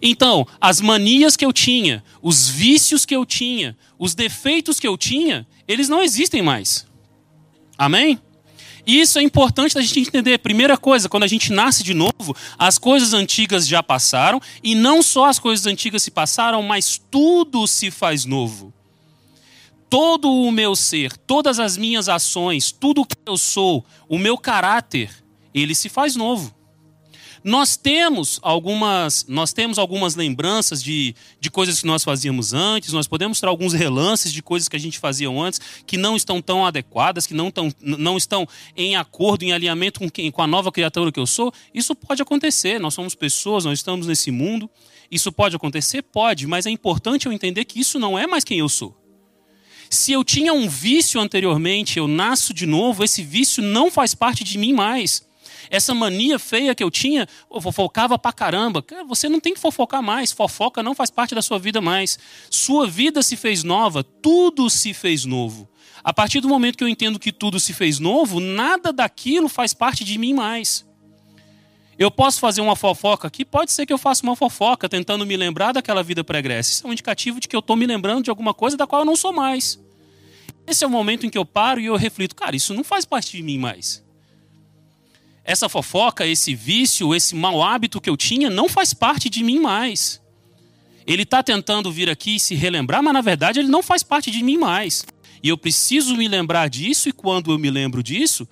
Então, as manias que eu tinha, os vícios que eu tinha, os defeitos que eu tinha, eles não existem mais. Amém? Isso é importante da gente entender. Primeira coisa, quando a gente nasce de novo, as coisas antigas já passaram, e não só as coisas antigas se passaram, mas tudo se faz novo. Todo o meu ser, todas as minhas ações, tudo que eu sou, o meu caráter, ele se faz novo. Nós temos algumas, nós temos algumas lembranças de, de coisas que nós fazíamos antes, nós podemos ter alguns relances de coisas que a gente fazia antes que não estão tão adequadas, que não, tão, não estão em acordo, em alinhamento com, quem, com a nova criatura que eu sou. Isso pode acontecer, nós somos pessoas, nós estamos nesse mundo. Isso pode acontecer? Pode, mas é importante eu entender que isso não é mais quem eu sou. Se eu tinha um vício anteriormente, eu nasço de novo, esse vício não faz parte de mim mais. Essa mania feia que eu tinha, eu fofocava pra caramba. Você não tem que fofocar mais. Fofoca não faz parte da sua vida mais. Sua vida se fez nova, tudo se fez novo. A partir do momento que eu entendo que tudo se fez novo, nada daquilo faz parte de mim mais. Eu posso fazer uma fofoca aqui? Pode ser que eu faça uma fofoca tentando me lembrar daquela vida pregressa. Isso é um indicativo de que eu estou me lembrando de alguma coisa da qual eu não sou mais. Esse é o momento em que eu paro e eu reflito, cara, isso não faz parte de mim mais essa fofoca, esse vício, esse mau hábito que eu tinha não faz parte de mim mais. Ele está tentando vir aqui e se relembrar, mas na verdade ele não faz parte de mim mais. E eu preciso me lembrar disso, e quando eu me lembro disso,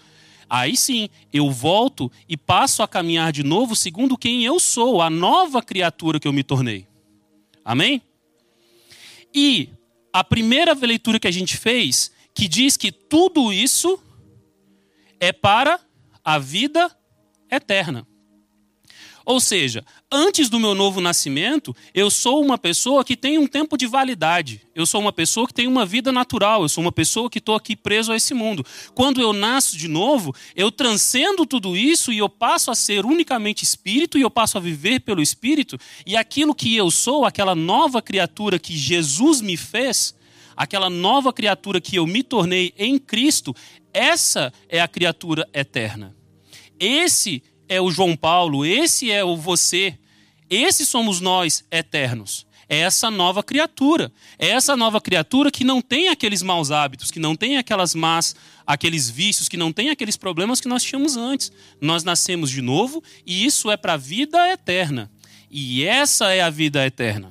aí sim eu volto e passo a caminhar de novo segundo quem eu sou, a nova criatura que eu me tornei. Amém? E a primeira leitura que a gente fez, que diz que tudo isso é para a vida eterna. Ou seja, antes do meu novo nascimento, eu sou uma pessoa que tem um tempo de validade. Eu sou uma pessoa que tem uma vida natural. Eu sou uma pessoa que estou aqui preso a esse mundo. Quando eu nasço de novo, eu transcendo tudo isso e eu passo a ser unicamente espírito e eu passo a viver pelo espírito. E aquilo que eu sou, aquela nova criatura que Jesus me fez, aquela nova criatura que eu me tornei em Cristo, essa é a criatura eterna. Esse é o João Paulo, esse é o você, esses somos nós eternos. É essa nova criatura. É essa nova criatura que não tem aqueles maus hábitos, que não tem aquelas más, aqueles vícios, que não tem aqueles problemas que nós tínhamos antes. Nós nascemos de novo e isso é para a vida eterna. E essa é a vida eterna.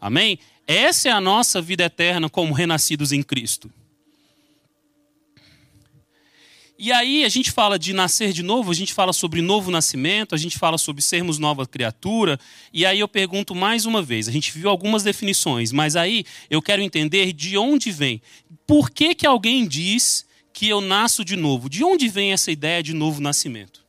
Amém? Essa é a nossa vida eterna como renascidos em Cristo. E aí a gente fala de nascer de novo, a gente fala sobre novo nascimento, a gente fala sobre sermos nova criatura. E aí eu pergunto mais uma vez, a gente viu algumas definições, mas aí eu quero entender de onde vem. Por que, que alguém diz que eu nasço de novo? De onde vem essa ideia de novo nascimento?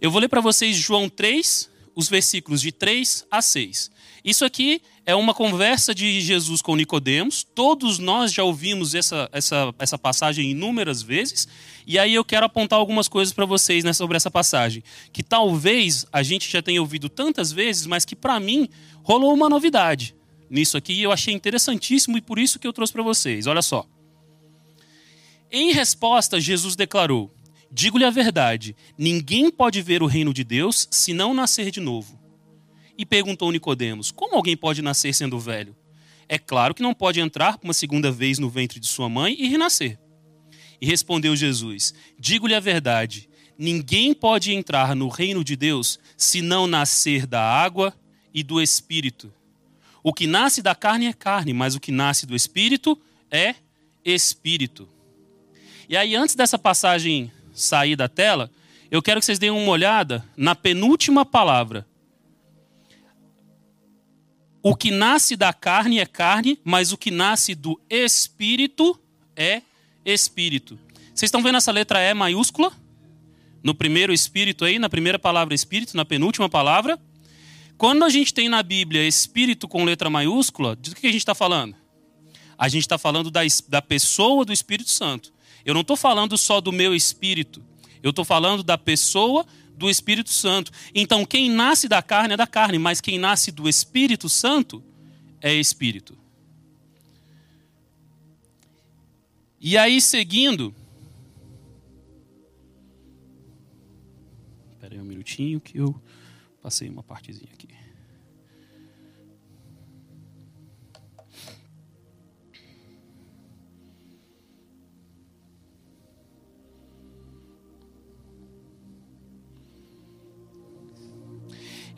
Eu vou ler para vocês João 3, os versículos de 3 a 6. Isso aqui é uma conversa de Jesus com Nicodemos. Todos nós já ouvimos essa, essa, essa passagem inúmeras vezes. E aí eu quero apontar algumas coisas para vocês né, sobre essa passagem. Que talvez a gente já tenha ouvido tantas vezes, mas que para mim rolou uma novidade nisso aqui. E eu achei interessantíssimo e por isso que eu trouxe para vocês. Olha só. Em resposta, Jesus declarou: Digo-lhe a verdade, ninguém pode ver o reino de Deus se não nascer de novo. E perguntou Nicodemos: Como alguém pode nascer sendo velho? É claro que não pode entrar uma segunda vez no ventre de sua mãe e renascer. E respondeu Jesus: Digo-lhe a verdade, ninguém pode entrar no reino de Deus se não nascer da água e do espírito. O que nasce da carne é carne, mas o que nasce do espírito é espírito. E aí, antes dessa passagem sair da tela, eu quero que vocês deem uma olhada na penúltima palavra, o que nasce da carne é carne, mas o que nasce do espírito é espírito. Vocês estão vendo essa letra E maiúscula? No primeiro espírito aí, na primeira palavra espírito, na penúltima palavra. Quando a gente tem na Bíblia espírito com letra maiúscula, do que a gente está falando? A gente está falando da, da pessoa do Espírito Santo. Eu não estou falando só do meu espírito. Eu estou falando da pessoa do Espírito Santo. Então, quem nasce da carne é da carne, mas quem nasce do Espírito Santo é Espírito. E aí, seguindo. Espera aí um minutinho que eu passei uma partezinha aqui.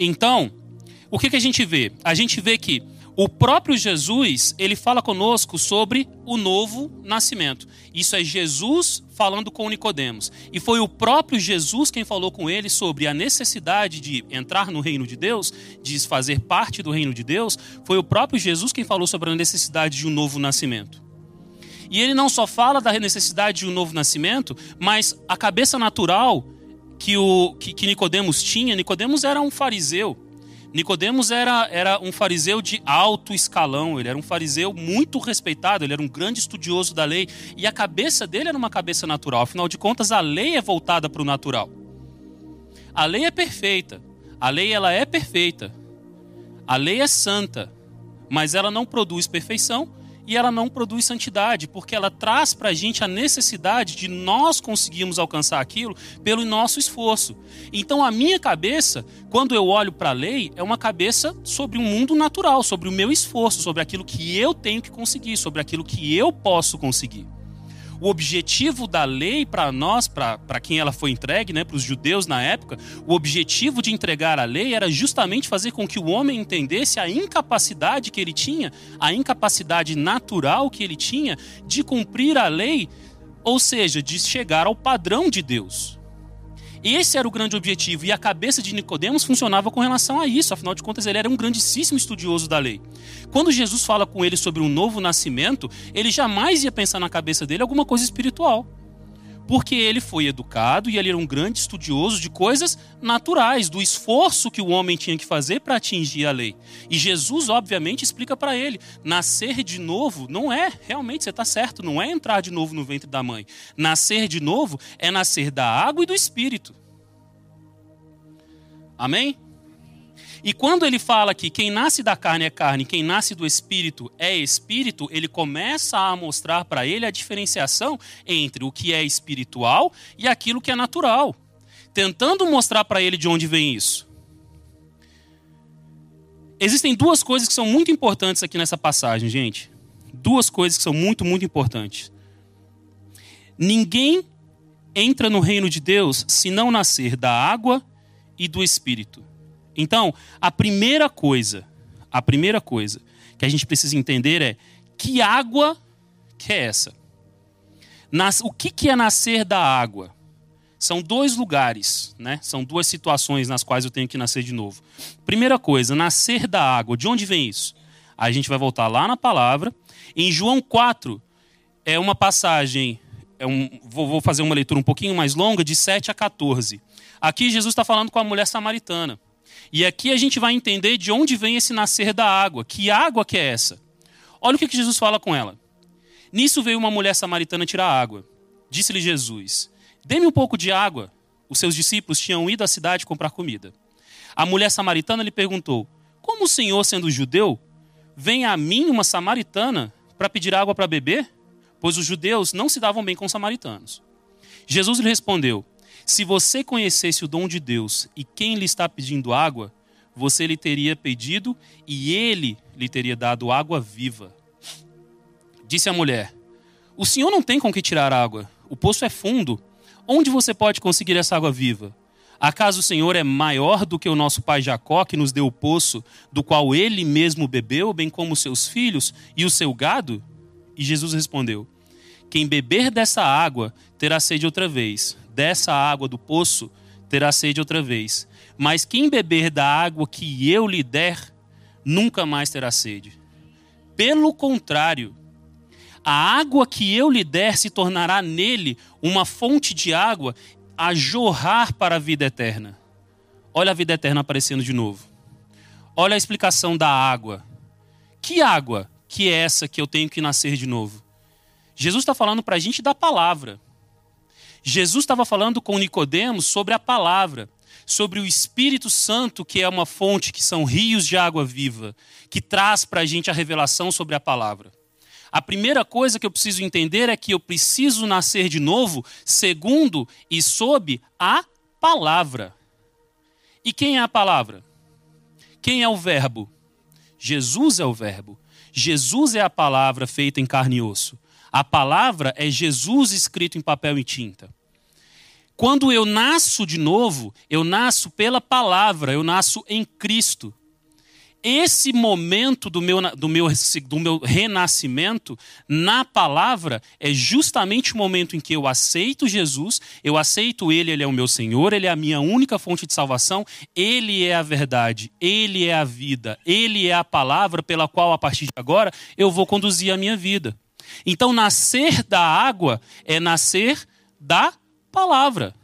Então, o que, que a gente vê? A gente vê que o próprio Jesus, ele fala conosco sobre o novo nascimento. Isso é Jesus falando com Nicodemos. E foi o próprio Jesus quem falou com ele sobre a necessidade de entrar no reino de Deus, de fazer parte do reino de Deus. Foi o próprio Jesus quem falou sobre a necessidade de um novo nascimento. E ele não só fala da necessidade de um novo nascimento, mas a cabeça natural que, o, que, que Nicodemos tinha, Nicodemos era um fariseu. Nicodemos era, era um fariseu de alto escalão, ele era um fariseu muito respeitado, ele era um grande estudioso da lei, e a cabeça dele era uma cabeça natural. Afinal de contas, a lei é voltada para o natural. A lei é perfeita. A lei ela é perfeita. A lei é santa, mas ela não produz perfeição e ela não produz santidade, porque ela traz para a gente a necessidade de nós conseguirmos alcançar aquilo pelo nosso esforço. Então, a minha cabeça, quando eu olho para a lei, é uma cabeça sobre um mundo natural, sobre o meu esforço, sobre aquilo que eu tenho que conseguir, sobre aquilo que eu posso conseguir o objetivo da lei para nós, para quem ela foi entregue, né, para os judeus na época, o objetivo de entregar a lei era justamente fazer com que o homem entendesse a incapacidade que ele tinha, a incapacidade natural que ele tinha de cumprir a lei, ou seja, de chegar ao padrão de Deus. Esse era o grande objetivo e a cabeça de Nicodemos funcionava com relação a isso. Afinal de contas, ele era um grandíssimo estudioso da lei. Quando Jesus fala com ele sobre um novo nascimento, ele jamais ia pensar na cabeça dele alguma coisa espiritual. Porque ele foi educado e ele era um grande estudioso de coisas naturais, do esforço que o homem tinha que fazer para atingir a lei. E Jesus, obviamente, explica para ele: nascer de novo não é, realmente, você está certo, não é entrar de novo no ventre da mãe. Nascer de novo é nascer da água e do espírito. Amém? E quando ele fala que quem nasce da carne é carne, quem nasce do espírito é espírito, ele começa a mostrar para ele a diferenciação entre o que é espiritual e aquilo que é natural, tentando mostrar para ele de onde vem isso. Existem duas coisas que são muito importantes aqui nessa passagem, gente. Duas coisas que são muito, muito importantes. Ninguém entra no reino de Deus se não nascer da água e do espírito. Então, a primeira coisa, a primeira coisa que a gente precisa entender é que água que é essa? Nas, o que, que é nascer da água? São dois lugares, né? São duas situações nas quais eu tenho que nascer de novo. Primeira coisa, nascer da água. De onde vem isso? A gente vai voltar lá na palavra. Em João 4, é uma passagem, é um, vou, vou fazer uma leitura um pouquinho mais longa, de 7 a 14. Aqui Jesus está falando com a mulher samaritana. E aqui a gente vai entender de onde vem esse nascer da água. Que água que é essa? Olha o que Jesus fala com ela. Nisso veio uma mulher samaritana tirar água. Disse-lhe Jesus: Dê-me um pouco de água. Os seus discípulos tinham ido à cidade comprar comida. A mulher samaritana lhe perguntou: Como o senhor, sendo judeu, vem a mim, uma samaritana, para pedir água para beber? Pois os judeus não se davam bem com os samaritanos. Jesus lhe respondeu: se você conhecesse o dom de Deus e quem lhe está pedindo água, você lhe teria pedido e ele lhe teria dado água viva. Disse a mulher: O senhor não tem com que tirar água. O poço é fundo. Onde você pode conseguir essa água viva? Acaso o Senhor é maior do que o nosso pai Jacó, que nos deu o poço, do qual ele mesmo bebeu, bem como seus filhos e o seu gado? E Jesus respondeu: Quem beber dessa água terá sede outra vez dessa água do poço terá sede outra vez. Mas quem beber da água que eu lhe der, nunca mais terá sede. Pelo contrário, a água que eu lhe der se tornará nele uma fonte de água a jorrar para a vida eterna. Olha a vida eterna aparecendo de novo. Olha a explicação da água. Que água que é essa que eu tenho que nascer de novo? Jesus está falando para a gente da palavra. Jesus estava falando com Nicodemos sobre a palavra, sobre o Espírito Santo, que é uma fonte, que são rios de água viva, que traz para a gente a revelação sobre a palavra. A primeira coisa que eu preciso entender é que eu preciso nascer de novo, segundo e sob a palavra. E quem é a palavra? Quem é o Verbo? Jesus é o Verbo. Jesus é a palavra feita em carne e osso. A palavra é Jesus escrito em papel e tinta. Quando eu nasço de novo, eu nasço pela palavra, eu nasço em Cristo. Esse momento do meu, do, meu, do meu renascimento na palavra é justamente o momento em que eu aceito Jesus, eu aceito Ele, Ele é o meu Senhor, Ele é a minha única fonte de salvação, Ele é a verdade, Ele é a vida, Ele é a palavra pela qual, a partir de agora, eu vou conduzir a minha vida. Então, nascer da água é nascer da palavra.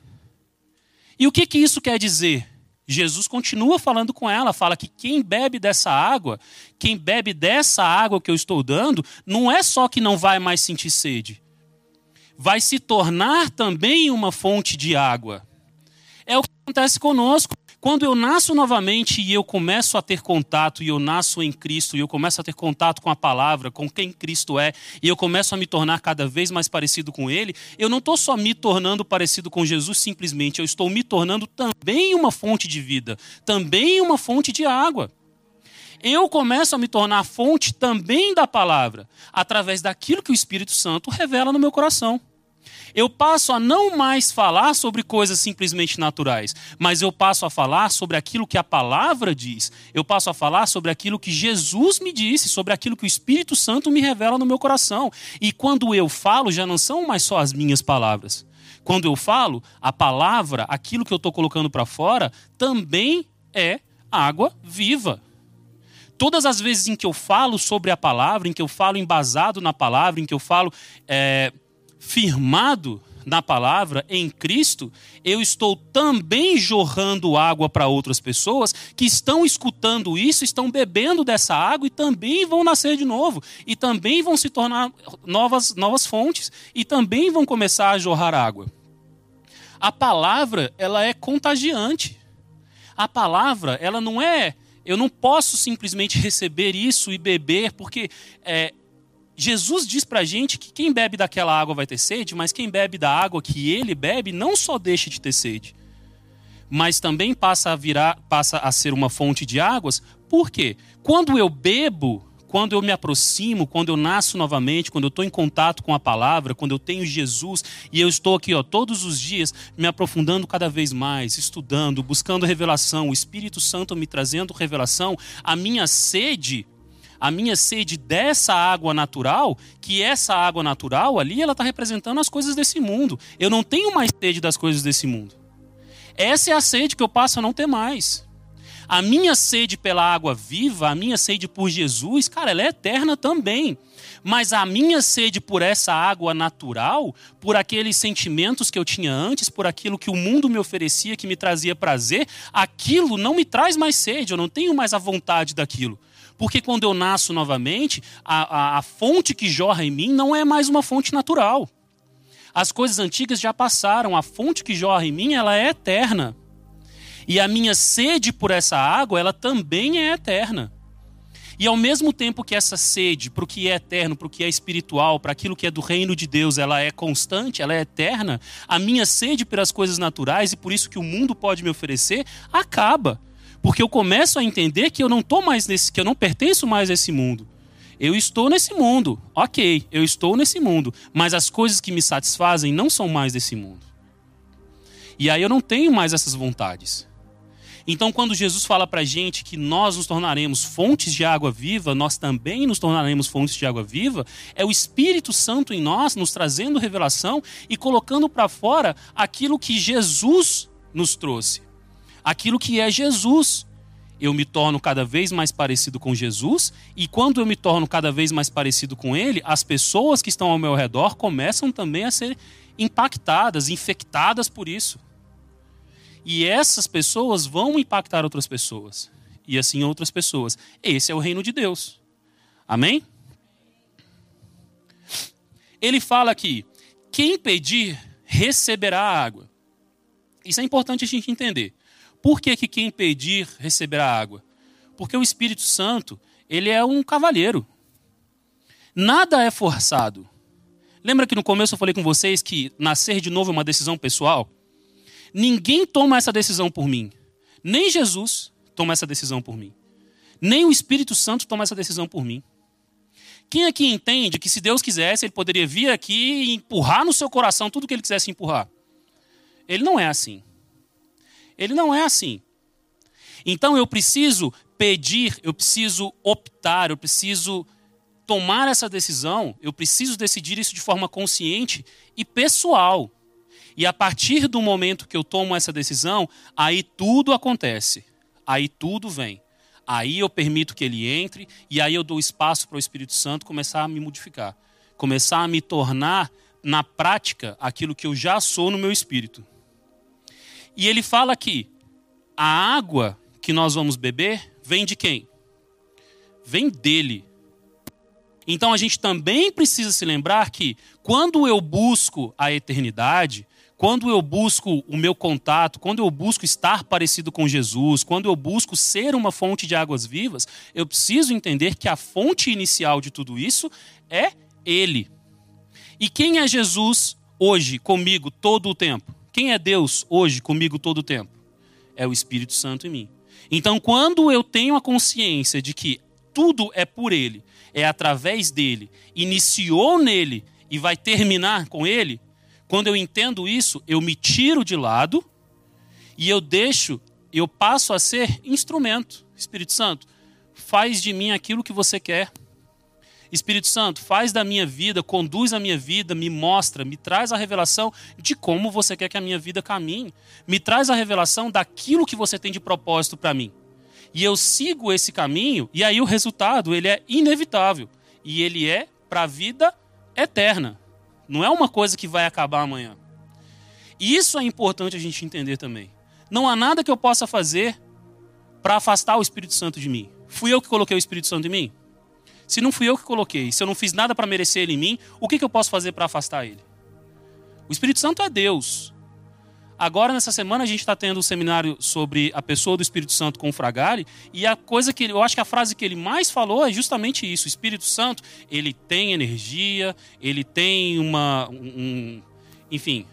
E o que, que isso quer dizer? Jesus continua falando com ela, fala que quem bebe dessa água, quem bebe dessa água que eu estou dando, não é só que não vai mais sentir sede, vai se tornar também uma fonte de água. É o que acontece conosco. Quando eu nasço novamente e eu começo a ter contato, e eu nasço em Cristo, e eu começo a ter contato com a palavra, com quem Cristo é, e eu começo a me tornar cada vez mais parecido com Ele, eu não estou só me tornando parecido com Jesus simplesmente, eu estou me tornando também uma fonte de vida, também uma fonte de água. Eu começo a me tornar fonte também da palavra, através daquilo que o Espírito Santo revela no meu coração eu passo a não mais falar sobre coisas simplesmente naturais, mas eu passo a falar sobre aquilo que a palavra diz. Eu passo a falar sobre aquilo que Jesus me disse, sobre aquilo que o Espírito Santo me revela no meu coração. E quando eu falo, já não são mais só as minhas palavras. Quando eu falo, a palavra, aquilo que eu estou colocando para fora, também é água viva todas as vezes em que eu falo sobre a palavra, em que eu falo embasado na palavra, em que eu falo é, firmado na palavra, em Cristo, eu estou também jorrando água para outras pessoas que estão escutando isso, estão bebendo dessa água e também vão nascer de novo, e também vão se tornar novas, novas fontes, e também vão começar a jorrar água. A palavra, ela é contagiante. A palavra, ela não é. Eu não posso simplesmente receber isso e beber, porque é, Jesus diz para a gente que quem bebe daquela água vai ter sede, mas quem bebe da água que ele bebe não só deixa de ter sede, mas também passa a virar, passa a ser uma fonte de águas. Por quê? Quando eu bebo, quando eu me aproximo, quando eu nasço novamente, quando eu estou em contato com a palavra, quando eu tenho Jesus e eu estou aqui ó, todos os dias me aprofundando cada vez mais, estudando, buscando revelação, o Espírito Santo me trazendo revelação, a minha sede a minha sede dessa água natural, que essa água natural ali, ela está representando as coisas desse mundo. Eu não tenho mais sede das coisas desse mundo. Essa é a sede que eu passo a não ter mais. A minha sede pela água viva, a minha sede por Jesus, cara, ela é eterna também. Mas a minha sede por essa água natural, por aqueles sentimentos que eu tinha antes, por aquilo que o mundo me oferecia, que me trazia prazer, aquilo não me traz mais sede, eu não tenho mais a vontade daquilo. Porque quando eu nasço novamente, a, a, a fonte que jorra em mim não é mais uma fonte natural. As coisas antigas já passaram, a fonte que jorra em mim, ela é eterna. E a minha sede por essa água, ela também é eterna. E ao mesmo tempo que essa sede para o que é eterno, para o que é espiritual, para aquilo que é do reino de Deus, ela é constante, ela é eterna, a minha sede pelas coisas naturais e por isso que o mundo pode me oferecer acaba. Porque eu começo a entender que eu não tô mais nesse, que eu não pertenço mais a esse mundo. Eu estou nesse mundo, ok, eu estou nesse mundo, mas as coisas que me satisfazem não são mais desse mundo. E aí eu não tenho mais essas vontades. Então, quando Jesus fala para gente que nós nos tornaremos fontes de água viva, nós também nos tornaremos fontes de água viva, é o Espírito Santo em nós nos trazendo revelação e colocando para fora aquilo que Jesus nos trouxe aquilo que é Jesus. Eu me torno cada vez mais parecido com Jesus, e quando eu me torno cada vez mais parecido com Ele, as pessoas que estão ao meu redor começam também a ser impactadas, infectadas por isso. E essas pessoas vão impactar outras pessoas, e assim outras pessoas. Esse é o reino de Deus. Amém? Ele fala aqui: quem pedir, receberá água. Isso é importante a gente entender. Por que, que quem pedir receberá água? Porque o Espírito Santo, ele é um cavalheiro. Nada é forçado. Lembra que no começo eu falei com vocês que nascer de novo é uma decisão pessoal? Ninguém toma essa decisão por mim. Nem Jesus toma essa decisão por mim. Nem o Espírito Santo toma essa decisão por mim. Quem aqui entende que se Deus quisesse, ele poderia vir aqui e empurrar no seu coração tudo que ele quisesse empurrar? Ele não é assim. Ele não é assim. Então eu preciso pedir, eu preciso optar, eu preciso tomar essa decisão, eu preciso decidir isso de forma consciente e pessoal. E a partir do momento que eu tomo essa decisão, aí tudo acontece. Aí tudo vem. Aí eu permito que ele entre e aí eu dou espaço para o Espírito Santo começar a me modificar, começar a me tornar na prática aquilo que eu já sou no meu espírito. E ele fala que a água que nós vamos beber vem de quem? Vem dele. Então a gente também precisa se lembrar que quando eu busco a eternidade, quando eu busco o meu contato, quando eu busco estar parecido com Jesus, quando eu busco ser uma fonte de águas vivas, eu preciso entender que a fonte inicial de tudo isso é Ele. E quem é Jesus hoje comigo todo o tempo? Quem é Deus hoje comigo todo o tempo? É o Espírito Santo em mim. Então, quando eu tenho a consciência de que tudo é por Ele, é através dele, iniciou nele e vai terminar com ele, quando eu entendo isso, eu me tiro de lado e eu deixo, eu passo a ser instrumento. Espírito Santo, faz de mim aquilo que você quer. Espírito Santo, faz da minha vida, conduz a minha vida, me mostra, me traz a revelação de como você quer que a minha vida caminhe. Me traz a revelação daquilo que você tem de propósito para mim e eu sigo esse caminho, e aí o resultado ele é inevitável. E ele é para a vida eterna. Não é uma coisa que vai acabar amanhã. E isso é importante a gente entender também. Não há nada que eu possa fazer para afastar o Espírito Santo de mim. Fui eu que coloquei o Espírito Santo em mim? Se não fui eu que coloquei, se eu não fiz nada para merecer ele em mim, o que, que eu posso fazer para afastar ele? O Espírito Santo é Deus. Agora, nessa semana, a gente está tendo um seminário sobre a pessoa do Espírito Santo com o Fragari, e a coisa que eu acho que a frase que ele mais falou é justamente isso. O Espírito Santo, ele tem energia, ele tem uma. Um, enfim,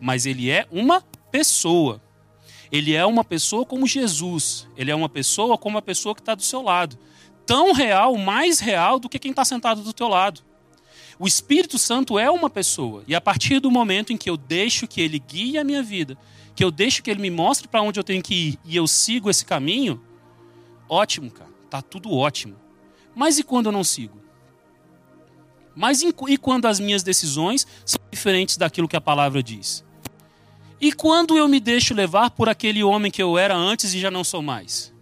mas ele é uma pessoa. Ele é uma pessoa como Jesus. Ele é uma pessoa como a pessoa que está do seu lado. Tão real, mais real do que quem está sentado do teu lado. O Espírito Santo é uma pessoa. E a partir do momento em que eu deixo que ele guie a minha vida, que eu deixo que ele me mostre para onde eu tenho que ir e eu sigo esse caminho, ótimo, cara. Tá tudo ótimo. Mas e quando eu não sigo? Mas e quando as minhas decisões são diferentes daquilo que a palavra diz? E quando eu me deixo levar por aquele homem que eu era antes e já não sou mais?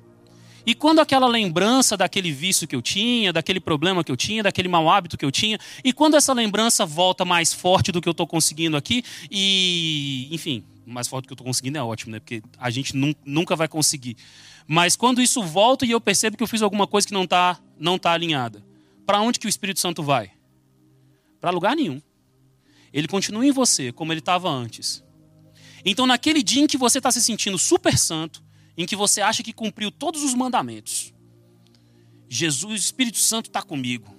E quando aquela lembrança daquele vício que eu tinha, daquele problema que eu tinha, daquele mau hábito que eu tinha, e quando essa lembrança volta mais forte do que eu estou conseguindo aqui, e, enfim, mais forte do que eu estou conseguindo é ótimo, né? Porque a gente nunca vai conseguir. Mas quando isso volta e eu percebo que eu fiz alguma coisa que não está não tá alinhada, para onde que o Espírito Santo vai? Para lugar nenhum. Ele continua em você como ele estava antes. Então, naquele dia em que você está se sentindo super santo, em que você acha que cumpriu todos os mandamentos. Jesus, o Espírito Santo está comigo.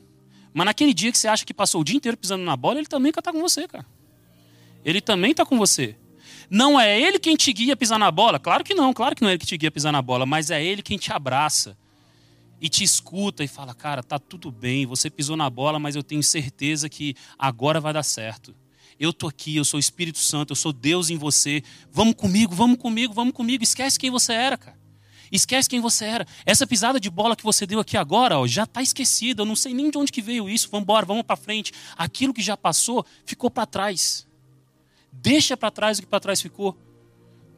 Mas naquele dia que você acha que passou o dia inteiro pisando na bola, ele também está com você, cara. Ele também está com você. Não é ele quem te guia a pisar na bola? Claro que não, claro que não é ele que te guia a pisar na bola, mas é ele quem te abraça e te escuta e fala: Cara, tá tudo bem, você pisou na bola, mas eu tenho certeza que agora vai dar certo. Eu tô aqui, eu sou o Espírito Santo, eu sou Deus em você. Vamos comigo, vamos comigo, vamos comigo. Esquece quem você era, cara. Esquece quem você era. Essa pisada de bola que você deu aqui agora, ó, já está esquecida. Eu não sei nem de onde que veio isso. Vamos embora, vamos para frente. Aquilo que já passou ficou para trás. Deixa para trás o que para trás ficou.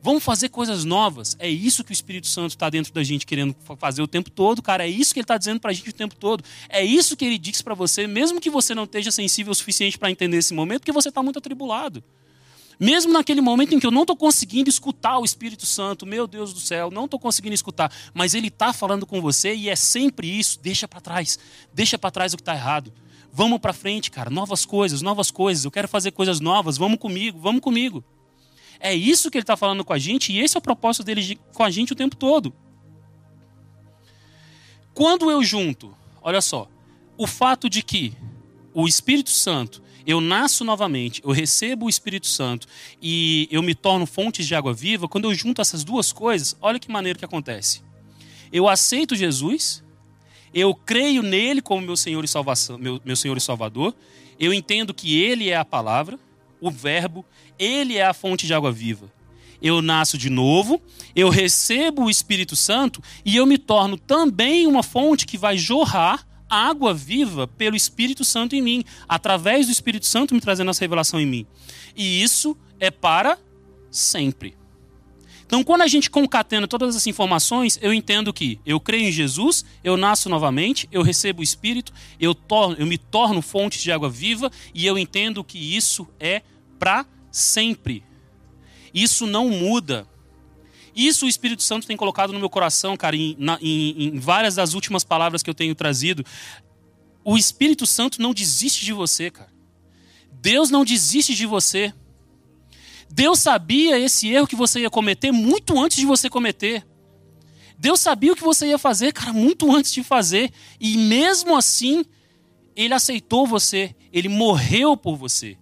Vamos fazer coisas novas. É isso que o Espírito Santo está dentro da gente querendo fazer o tempo todo, cara. É isso que ele está dizendo para a gente o tempo todo. É isso que ele diz para você, mesmo que você não esteja sensível o suficiente para entender esse momento, porque você está muito atribulado. Mesmo naquele momento em que eu não estou conseguindo escutar o Espírito Santo, meu Deus do céu, não estou conseguindo escutar, mas ele está falando com você e é sempre isso. Deixa para trás, deixa para trás o que está errado. Vamos para frente, cara. Novas coisas, novas coisas. Eu quero fazer coisas novas. Vamos comigo, vamos comigo. É isso que ele está falando com a gente e esse é o propósito dele de, com a gente o tempo todo. Quando eu junto, olha só, o fato de que o Espírito Santo, eu nasço novamente, eu recebo o Espírito Santo e eu me torno fontes de água viva, quando eu junto essas duas coisas, olha que maneiro que acontece. Eu aceito Jesus, eu creio nele como meu Senhor e, salvação, meu, meu Senhor e Salvador, eu entendo que ele é a palavra, o Verbo, ele é a fonte de água viva. Eu nasço de novo, eu recebo o Espírito Santo e eu me torno também uma fonte que vai jorrar água viva pelo Espírito Santo em mim, através do Espírito Santo me trazendo essa revelação em mim. E isso é para sempre. Então, quando a gente concatena todas essas informações, eu entendo que eu creio em Jesus, eu nasço novamente, eu recebo o Espírito, eu, torno, eu me torno fonte de água viva e eu entendo que isso é para sempre. Isso não muda. Isso o Espírito Santo tem colocado no meu coração, cara, em, na, em, em várias das últimas palavras que eu tenho trazido. O Espírito Santo não desiste de você, cara. Deus não desiste de você. Deus sabia esse erro que você ia cometer muito antes de você cometer. Deus sabia o que você ia fazer, cara, muito antes de fazer. E mesmo assim, Ele aceitou você. Ele morreu por você.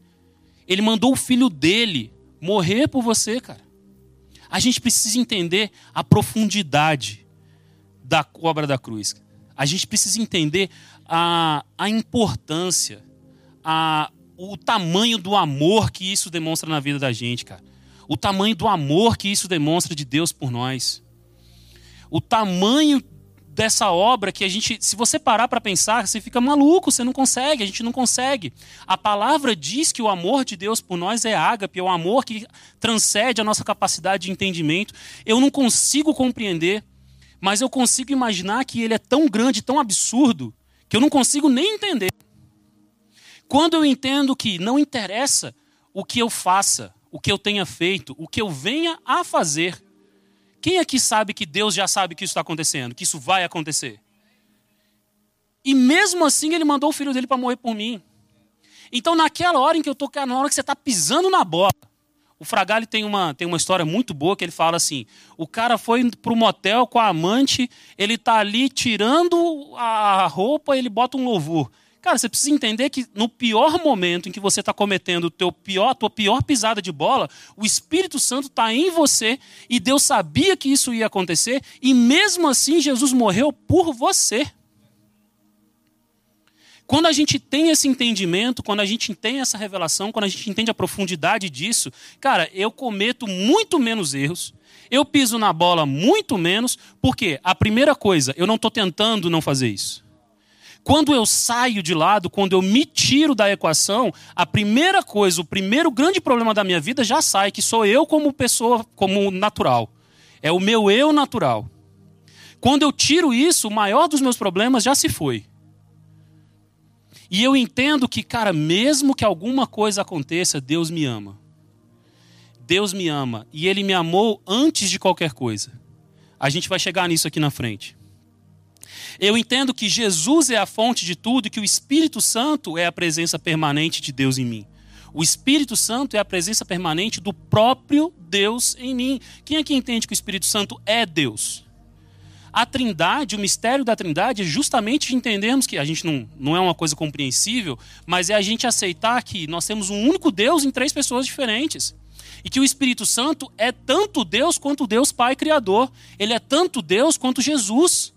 Ele mandou o filho dele morrer por você, cara. A gente precisa entender a profundidade da cobra da cruz. A gente precisa entender a, a importância, a, o tamanho do amor que isso demonstra na vida da gente, cara. O tamanho do amor que isso demonstra de Deus por nós. O tamanho dessa obra que a gente, se você parar para pensar, você fica maluco, você não consegue, a gente não consegue. A palavra diz que o amor de Deus por nós é ágape, é o amor que transcende a nossa capacidade de entendimento. Eu não consigo compreender, mas eu consigo imaginar que ele é tão grande, tão absurdo, que eu não consigo nem entender. Quando eu entendo que não interessa o que eu faça, o que eu tenha feito, o que eu venha a fazer, quem aqui sabe que Deus já sabe que isso está acontecendo, que isso vai acontecer? E mesmo assim ele mandou o filho dele para morrer por mim. Então, naquela hora em que eu estou, na hora que você está pisando na bola, o Fragale tem uma, tem uma história muito boa que ele fala assim: o cara foi para o motel com a amante, ele está ali tirando a roupa, ele bota um louvor. Cara, você precisa entender que no pior momento em que você está cometendo teu pior, a tua pior pisada de bola, o Espírito Santo está em você e Deus sabia que isso ia acontecer e mesmo assim Jesus morreu por você. Quando a gente tem esse entendimento, quando a gente tem essa revelação, quando a gente entende a profundidade disso, cara, eu cometo muito menos erros, eu piso na bola muito menos, porque a primeira coisa, eu não estou tentando não fazer isso. Quando eu saio de lado, quando eu me tiro da equação, a primeira coisa, o primeiro grande problema da minha vida já sai, que sou eu como pessoa, como natural. É o meu eu natural. Quando eu tiro isso, o maior dos meus problemas já se foi. E eu entendo que, cara, mesmo que alguma coisa aconteça, Deus me ama. Deus me ama. E Ele me amou antes de qualquer coisa. A gente vai chegar nisso aqui na frente. Eu entendo que Jesus é a fonte de tudo e que o Espírito Santo é a presença permanente de Deus em mim. O Espírito Santo é a presença permanente do próprio Deus em mim. Quem aqui entende que o Espírito Santo é Deus? A Trindade, o mistério da Trindade é justamente entendermos que a gente não, não é uma coisa compreensível, mas é a gente aceitar que nós temos um único Deus em três pessoas diferentes. E que o Espírito Santo é tanto Deus quanto Deus Pai Criador. Ele é tanto Deus quanto Jesus.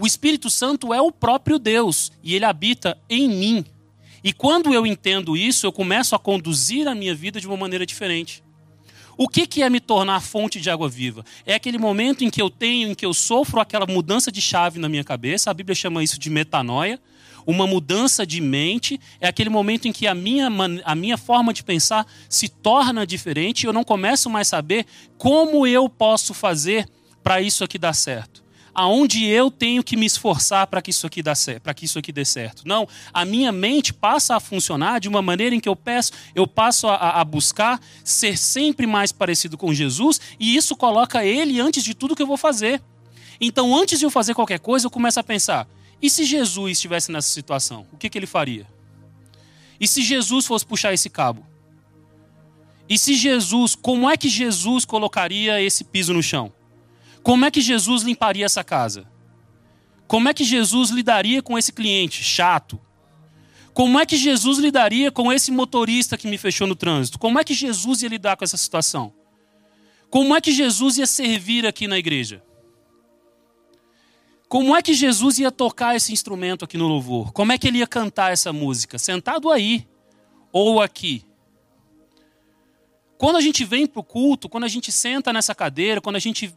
O Espírito Santo é o próprio Deus e ele habita em mim. E quando eu entendo isso, eu começo a conduzir a minha vida de uma maneira diferente. O que, que é me tornar fonte de água viva? É aquele momento em que eu tenho, em que eu sofro aquela mudança de chave na minha cabeça. A Bíblia chama isso de metanoia. Uma mudança de mente. É aquele momento em que a minha, a minha forma de pensar se torna diferente e eu não começo mais a saber como eu posso fazer para isso aqui dar certo aonde eu tenho que me esforçar para que isso aqui dê certo, para que isso aqui dê certo. Não, a minha mente passa a funcionar de uma maneira em que eu peço, eu passo a, a buscar ser sempre mais parecido com Jesus e isso coloca ele antes de tudo que eu vou fazer. Então, antes de eu fazer qualquer coisa, eu começo a pensar: e se Jesus estivesse nessa situação, o que, que ele faria? E se Jesus fosse puxar esse cabo? E se Jesus, como é que Jesus colocaria esse piso no chão? Como é que Jesus limparia essa casa? Como é que Jesus lidaria com esse cliente chato? Como é que Jesus lidaria com esse motorista que me fechou no trânsito? Como é que Jesus ia lidar com essa situação? Como é que Jesus ia servir aqui na igreja? Como é que Jesus ia tocar esse instrumento aqui no louvor? Como é que ele ia cantar essa música? Sentado aí ou aqui? Quando a gente vem para o culto, quando a gente senta nessa cadeira, quando a gente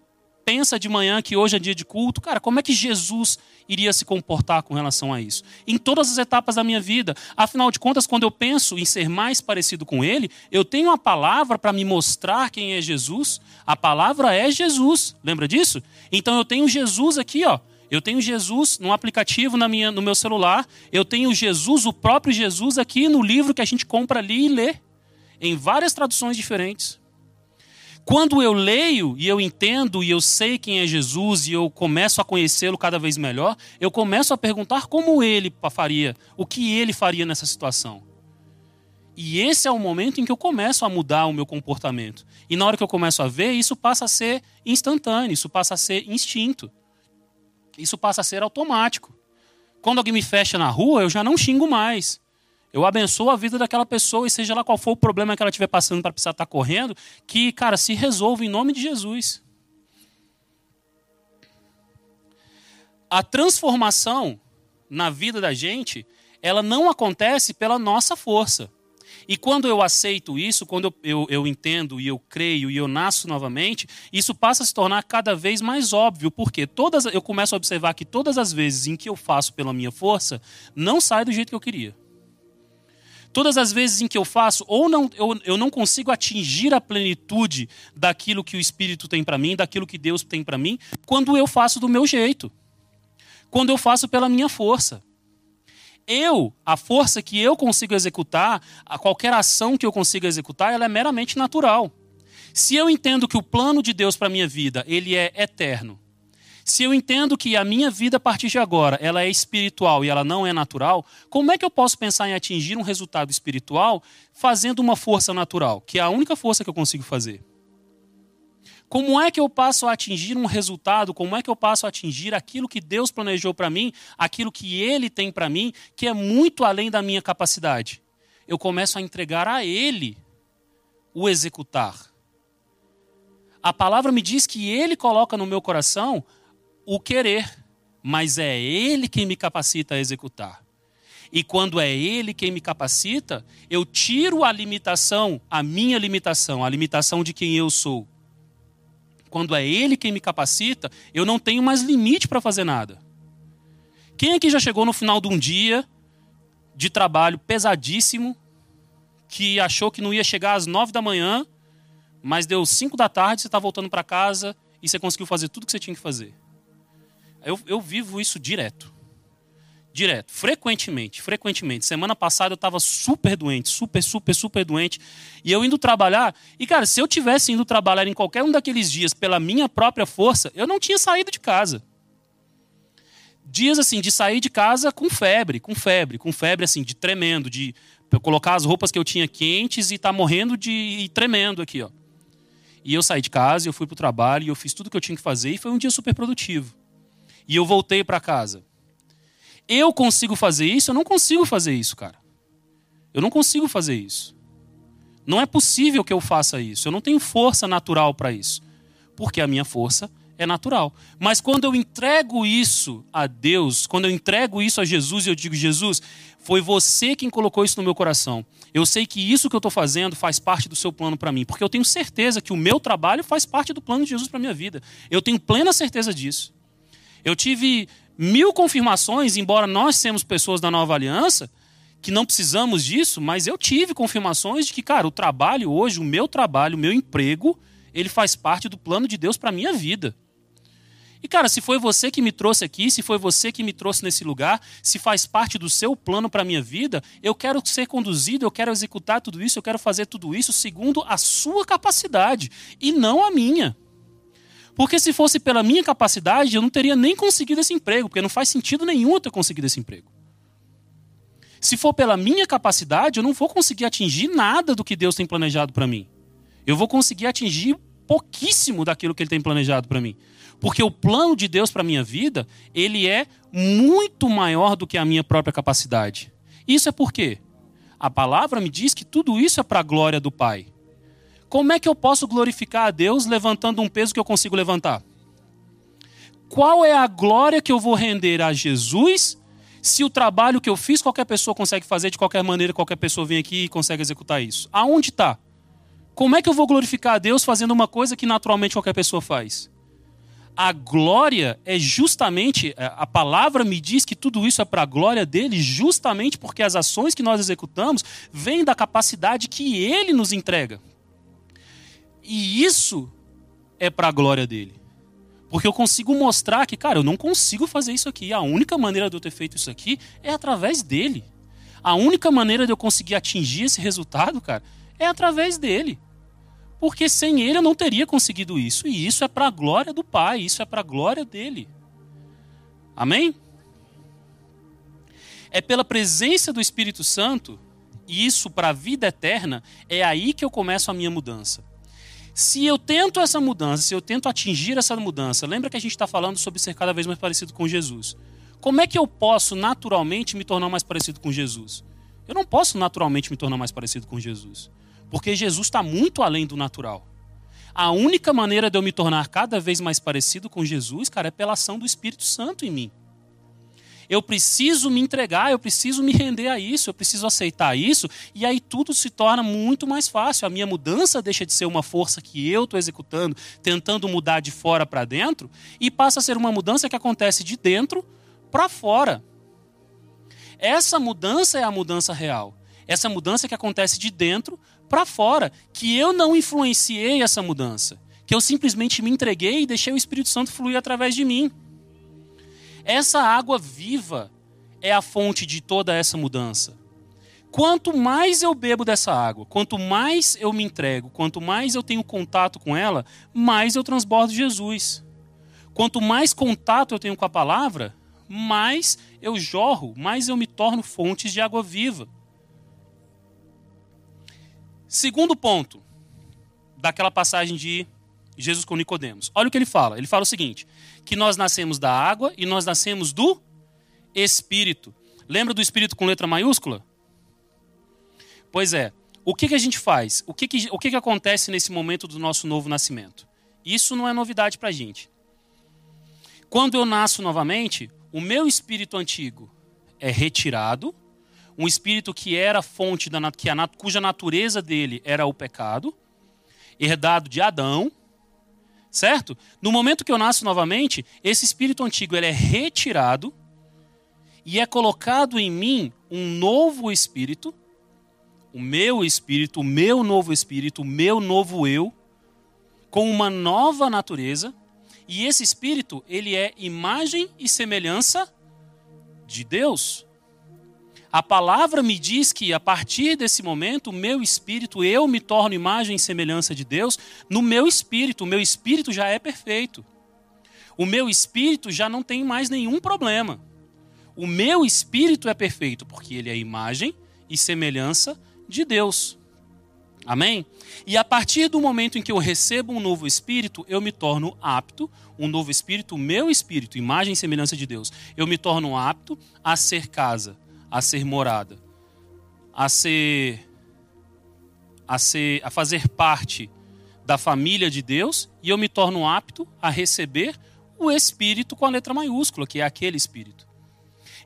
pensa de manhã que hoje é dia de culto, cara, como é que Jesus iria se comportar com relação a isso? Em todas as etapas da minha vida. Afinal de contas, quando eu penso em ser mais parecido com Ele, eu tenho uma palavra para me mostrar quem é Jesus. A palavra é Jesus. Lembra disso? Então eu tenho Jesus aqui, ó. Eu tenho Jesus no aplicativo na minha, no meu celular. Eu tenho Jesus, o próprio Jesus, aqui no livro que a gente compra ali e lê. Em várias traduções diferentes. Quando eu leio e eu entendo e eu sei quem é Jesus e eu começo a conhecê-lo cada vez melhor, eu começo a perguntar como ele faria, o que ele faria nessa situação. E esse é o momento em que eu começo a mudar o meu comportamento. E na hora que eu começo a ver, isso passa a ser instantâneo, isso passa a ser instinto. Isso passa a ser automático. Quando alguém me fecha na rua, eu já não xingo mais. Eu abençoo a vida daquela pessoa e seja lá qual for o problema que ela estiver passando para precisar estar tá correndo, que, cara, se resolva em nome de Jesus. A transformação na vida da gente, ela não acontece pela nossa força. E quando eu aceito isso, quando eu, eu, eu, entendo e eu creio e eu nasço novamente, isso passa a se tornar cada vez mais óbvio, porque todas, eu começo a observar que todas as vezes em que eu faço pela minha força, não sai do jeito que eu queria. Todas as vezes em que eu faço, ou não, eu, eu não consigo atingir a plenitude daquilo que o Espírito tem para mim, daquilo que Deus tem para mim, quando eu faço do meu jeito. Quando eu faço pela minha força. Eu, a força que eu consigo executar, a qualquer ação que eu consiga executar, ela é meramente natural. Se eu entendo que o plano de Deus para minha vida, ele é eterno, se eu entendo que a minha vida a partir de agora ela é espiritual e ela não é natural, como é que eu posso pensar em atingir um resultado espiritual fazendo uma força natural, que é a única força que eu consigo fazer? Como é que eu passo a atingir um resultado? Como é que eu passo a atingir aquilo que Deus planejou para mim, aquilo que Ele tem para mim, que é muito além da minha capacidade? Eu começo a entregar a Ele o executar. A palavra me diz que Ele coloca no meu coração o querer, mas é Ele quem me capacita a executar. E quando é Ele quem me capacita, eu tiro a limitação, a minha limitação, a limitação de quem eu sou. Quando é Ele quem me capacita, eu não tenho mais limite para fazer nada. Quem aqui já chegou no final de um dia de trabalho pesadíssimo, que achou que não ia chegar às nove da manhã, mas deu cinco da tarde, você está voltando para casa e você conseguiu fazer tudo que você tinha que fazer? Eu, eu vivo isso direto. Direto, frequentemente, frequentemente. Semana passada eu estava super doente, super, super, super doente. E eu indo trabalhar. E, cara, se eu tivesse indo trabalhar em qualquer um daqueles dias pela minha própria força, eu não tinha saído de casa. Dias assim, de sair de casa com febre, com febre, com febre assim, de tremendo, de colocar as roupas que eu tinha quentes e tá morrendo de e tremendo aqui, ó. E eu saí de casa, eu fui pro trabalho, eu fiz tudo que eu tinha que fazer e foi um dia super produtivo e eu voltei para casa. Eu consigo fazer isso? Eu não consigo fazer isso, cara. Eu não consigo fazer isso. Não é possível que eu faça isso. Eu não tenho força natural para isso. Porque a minha força é natural. Mas quando eu entrego isso a Deus, quando eu entrego isso a Jesus e eu digo, Jesus, foi você quem colocou isso no meu coração. Eu sei que isso que eu estou fazendo faz parte do seu plano para mim. Porque eu tenho certeza que o meu trabalho faz parte do plano de Jesus para minha vida. Eu tenho plena certeza disso. Eu tive mil confirmações, embora nós sejamos pessoas da nova aliança, que não precisamos disso, mas eu tive confirmações de que, cara, o trabalho hoje, o meu trabalho, o meu emprego, ele faz parte do plano de Deus para minha vida. E, cara, se foi você que me trouxe aqui, se foi você que me trouxe nesse lugar, se faz parte do seu plano para a minha vida, eu quero ser conduzido, eu quero executar tudo isso, eu quero fazer tudo isso segundo a sua capacidade e não a minha. Porque se fosse pela minha capacidade, eu não teria nem conseguido esse emprego, porque não faz sentido nenhum eu ter conseguido esse emprego. Se for pela minha capacidade, eu não vou conseguir atingir nada do que Deus tem planejado para mim. Eu vou conseguir atingir pouquíssimo daquilo que ele tem planejado para mim. Porque o plano de Deus para minha vida, ele é muito maior do que a minha própria capacidade. Isso é por quê? A palavra me diz que tudo isso é para a glória do Pai. Como é que eu posso glorificar a Deus levantando um peso que eu consigo levantar? Qual é a glória que eu vou render a Jesus se o trabalho que eu fiz qualquer pessoa consegue fazer de qualquer maneira, qualquer pessoa vem aqui e consegue executar isso? Aonde está? Como é que eu vou glorificar a Deus fazendo uma coisa que naturalmente qualquer pessoa faz? A glória é justamente, é, a palavra me diz que tudo isso é para a glória dele, justamente porque as ações que nós executamos vêm da capacidade que ele nos entrega. E isso é para a glória dele. Porque eu consigo mostrar que, cara, eu não consigo fazer isso aqui. A única maneira de eu ter feito isso aqui é através dele. A única maneira de eu conseguir atingir esse resultado, cara, é através dele. Porque sem ele eu não teria conseguido isso. E isso é para a glória do Pai, isso é para a glória dele. Amém? É pela presença do Espírito Santo, e isso para a vida eterna, é aí que eu começo a minha mudança. Se eu tento essa mudança, se eu tento atingir essa mudança, lembra que a gente está falando sobre ser cada vez mais parecido com Jesus. Como é que eu posso naturalmente me tornar mais parecido com Jesus? Eu não posso naturalmente me tornar mais parecido com Jesus. Porque Jesus está muito além do natural. A única maneira de eu me tornar cada vez mais parecido com Jesus, cara, é pela ação do Espírito Santo em mim. Eu preciso me entregar, eu preciso me render a isso, eu preciso aceitar isso, e aí tudo se torna muito mais fácil. A minha mudança deixa de ser uma força que eu estou executando, tentando mudar de fora para dentro, e passa a ser uma mudança que acontece de dentro para fora. Essa mudança é a mudança real. Essa mudança que acontece de dentro para fora, que eu não influenciei essa mudança, que eu simplesmente me entreguei e deixei o Espírito Santo fluir através de mim. Essa água viva é a fonte de toda essa mudança. Quanto mais eu bebo dessa água, quanto mais eu me entrego, quanto mais eu tenho contato com ela, mais eu transbordo Jesus. Quanto mais contato eu tenho com a palavra, mais eu jorro, mais eu me torno fontes de água viva. Segundo ponto daquela passagem de Jesus com Nicodemos. Olha o que ele fala. Ele fala o seguinte: que nós nascemos da água e nós nascemos do Espírito. Lembra do Espírito com letra maiúscula? Pois é. O que, que a gente faz? O, que, que, o que, que acontece nesse momento do nosso novo nascimento? Isso não é novidade para a gente. Quando eu nasço novamente, o meu espírito antigo é retirado um espírito que era fonte da que a, cuja natureza dele era o pecado, herdado de Adão, certo? No momento que eu nasço novamente, esse espírito antigo ele é retirado e é colocado em mim um novo espírito, o meu espírito, o meu novo espírito, o meu novo eu, com uma nova natureza, e esse espírito, ele é imagem e semelhança de Deus. A palavra me diz que a partir desse momento, o meu espírito, eu me torno imagem e semelhança de Deus no meu espírito. O meu espírito já é perfeito. O meu espírito já não tem mais nenhum problema. O meu espírito é perfeito porque ele é imagem e semelhança de Deus. Amém? E a partir do momento em que eu recebo um novo espírito, eu me torno apto, um novo espírito, meu espírito, imagem e semelhança de Deus, eu me torno apto a ser casa, a ser morada, a ser a ser a fazer parte da família de Deus e eu me torno apto a receber o espírito com a letra maiúscula, que é aquele espírito.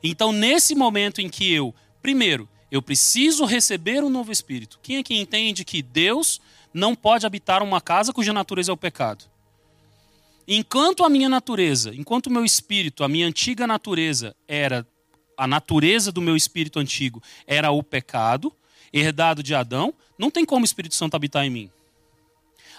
Então, nesse momento em que eu, primeiro, eu preciso receber um novo espírito. Quem é que entende que Deus não pode habitar uma casa cuja natureza é o pecado? Enquanto a minha natureza, enquanto o meu espírito, a minha antiga natureza era a natureza do meu espírito antigo era o pecado, herdado de Adão, não tem como o Espírito Santo habitar em mim.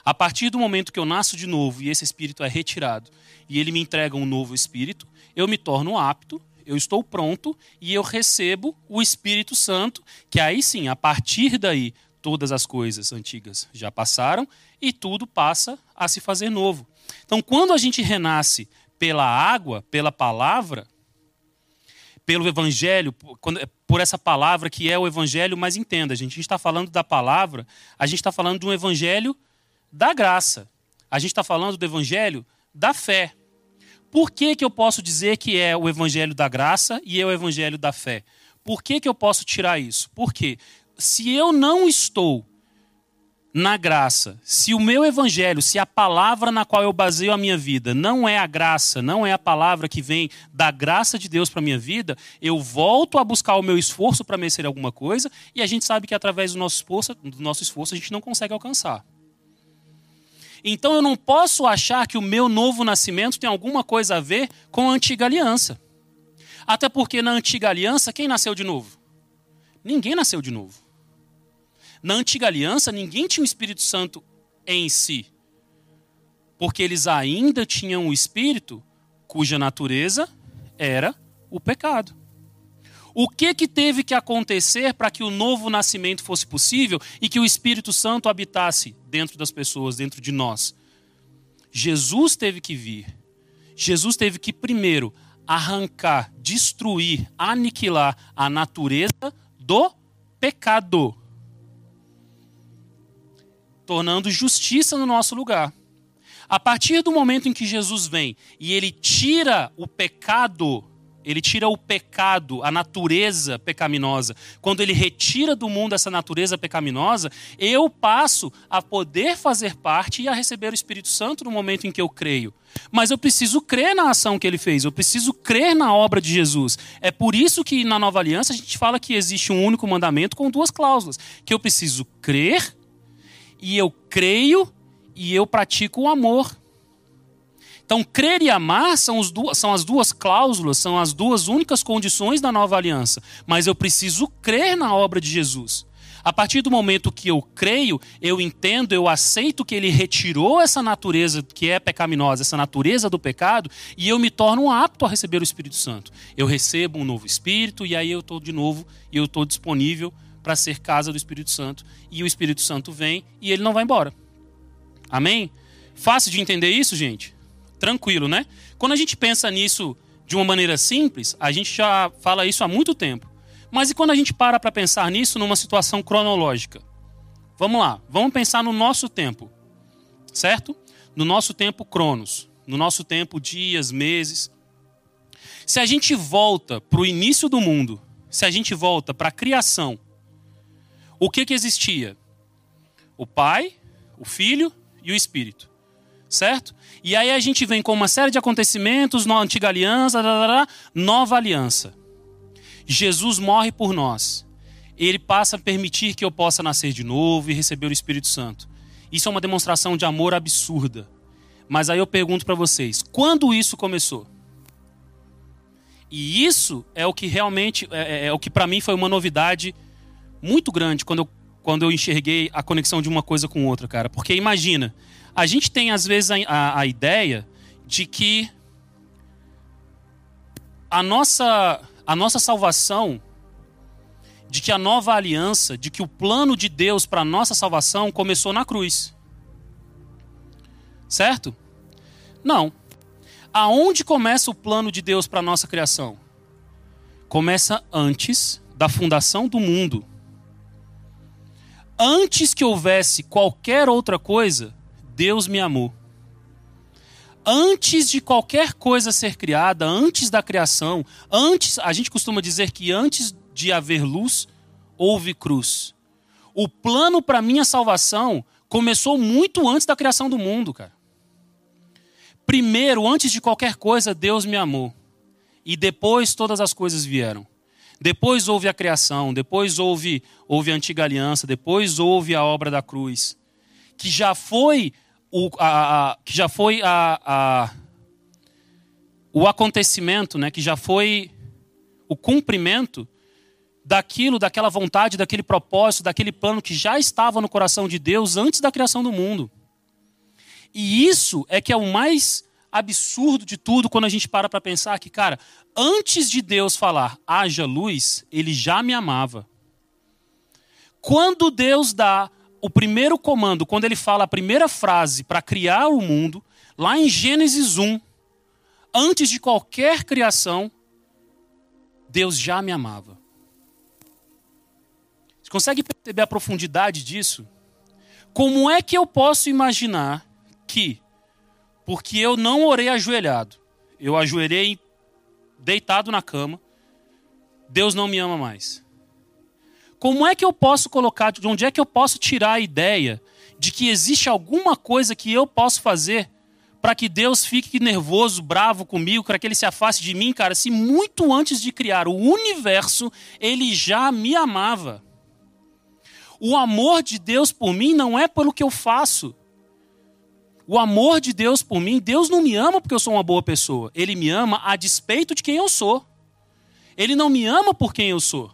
A partir do momento que eu nasço de novo e esse espírito é retirado e ele me entrega um novo espírito, eu me torno apto, eu estou pronto e eu recebo o Espírito Santo, que aí sim, a partir daí, todas as coisas antigas já passaram e tudo passa a se fazer novo. Então, quando a gente renasce pela água, pela palavra, pelo evangelho, por essa palavra que é o evangelho, mas entenda, a gente está falando da palavra, a gente está falando de um evangelho da graça. A gente está falando do evangelho da fé. Por que, que eu posso dizer que é o evangelho da graça e é o evangelho da fé? Por que, que eu posso tirar isso? Porque se eu não estou na graça, se o meu evangelho, se a palavra na qual eu baseio a minha vida não é a graça, não é a palavra que vem da graça de Deus para a minha vida, eu volto a buscar o meu esforço para merecer alguma coisa e a gente sabe que através do nosso esforço, do nosso esforço a gente não consegue alcançar. Então eu não posso achar que o meu novo nascimento tem alguma coisa a ver com a antiga aliança. Até porque na antiga aliança, quem nasceu de novo? Ninguém nasceu de novo. Na antiga aliança, ninguém tinha o Espírito Santo em si. Porque eles ainda tinham o Espírito cuja natureza era o pecado. O que, que teve que acontecer para que o novo nascimento fosse possível e que o Espírito Santo habitasse dentro das pessoas, dentro de nós? Jesus teve que vir. Jesus teve que, primeiro, arrancar, destruir, aniquilar a natureza do pecado tornando justiça no nosso lugar. A partir do momento em que Jesus vem e ele tira o pecado, ele tira o pecado, a natureza pecaminosa. Quando ele retira do mundo essa natureza pecaminosa, eu passo a poder fazer parte e a receber o Espírito Santo no momento em que eu creio. Mas eu preciso crer na ação que ele fez, eu preciso crer na obra de Jesus. É por isso que na nova aliança a gente fala que existe um único mandamento com duas cláusulas: que eu preciso crer e eu creio e eu pratico o amor. Então, crer e amar são, são, as duas cláusulas, são as duas únicas condições da nova aliança. Mas eu preciso crer na obra de Jesus. A partir do momento que eu creio, eu entendo, eu aceito que ele retirou essa natureza que é pecaminosa, essa natureza do pecado, e eu me torno apto a receber o Espírito Santo. Eu recebo um novo Espírito e aí eu estou de novo, e eu estou disponível para ser casa do Espírito Santo. E o Espírito Santo vem e ele não vai embora. Amém? Fácil de entender isso, gente? Tranquilo, né? Quando a gente pensa nisso de uma maneira simples, a gente já fala isso há muito tempo. Mas e quando a gente para para pensar nisso numa situação cronológica? Vamos lá, vamos pensar no nosso tempo, certo? No nosso tempo cronos, no nosso tempo dias, meses. Se a gente volta para o início do mundo, se a gente volta para a criação, o que, que existia? O Pai, o Filho e o Espírito. Certo? E aí a gente vem com uma série de acontecimentos, na antiga aliança, nova aliança. Jesus morre por nós. Ele passa a permitir que eu possa nascer de novo e receber o Espírito Santo. Isso é uma demonstração de amor absurda. Mas aí eu pergunto para vocês: quando isso começou? E isso é o que realmente é, é, é o que para mim foi uma novidade muito grande quando eu, quando eu enxerguei a conexão de uma coisa com outra, cara. Porque imagina, a gente tem às vezes a, a, a ideia de que a nossa, a nossa salvação, de que a nova aliança, de que o plano de Deus para nossa salvação começou na cruz. Certo? Não. Aonde começa o plano de Deus para nossa criação? Começa antes da fundação do mundo antes que houvesse qualquer outra coisa, Deus me amou. Antes de qualquer coisa ser criada, antes da criação, antes, a gente costuma dizer que antes de haver luz, houve cruz. O plano para minha salvação começou muito antes da criação do mundo, cara. Primeiro, antes de qualquer coisa, Deus me amou. E depois todas as coisas vieram. Depois houve a criação, depois houve, houve a antiga aliança, depois houve a obra da cruz, que já foi o, a, a que já foi a, a, o acontecimento, né, que já foi o cumprimento daquilo, daquela vontade, daquele propósito, daquele plano que já estava no coração de Deus antes da criação do mundo. E isso é que é o mais absurdo de tudo quando a gente para para pensar que, cara, antes de Deus falar haja luz, ele já me amava. Quando Deus dá o primeiro comando, quando ele fala a primeira frase para criar o mundo, lá em Gênesis 1, antes de qualquer criação, Deus já me amava. Você consegue perceber a profundidade disso? Como é que eu posso imaginar que porque eu não orei ajoelhado. Eu ajoelhei deitado na cama. Deus não me ama mais. Como é que eu posso colocar, de onde é que eu posso tirar a ideia de que existe alguma coisa que eu posso fazer para que Deus fique nervoso, bravo comigo, para que ele se afaste de mim, cara, se muito antes de criar o universo, ele já me amava. O amor de Deus por mim não é pelo que eu faço. O amor de Deus por mim, Deus não me ama porque eu sou uma boa pessoa. Ele me ama a despeito de quem eu sou. Ele não me ama por quem eu sou.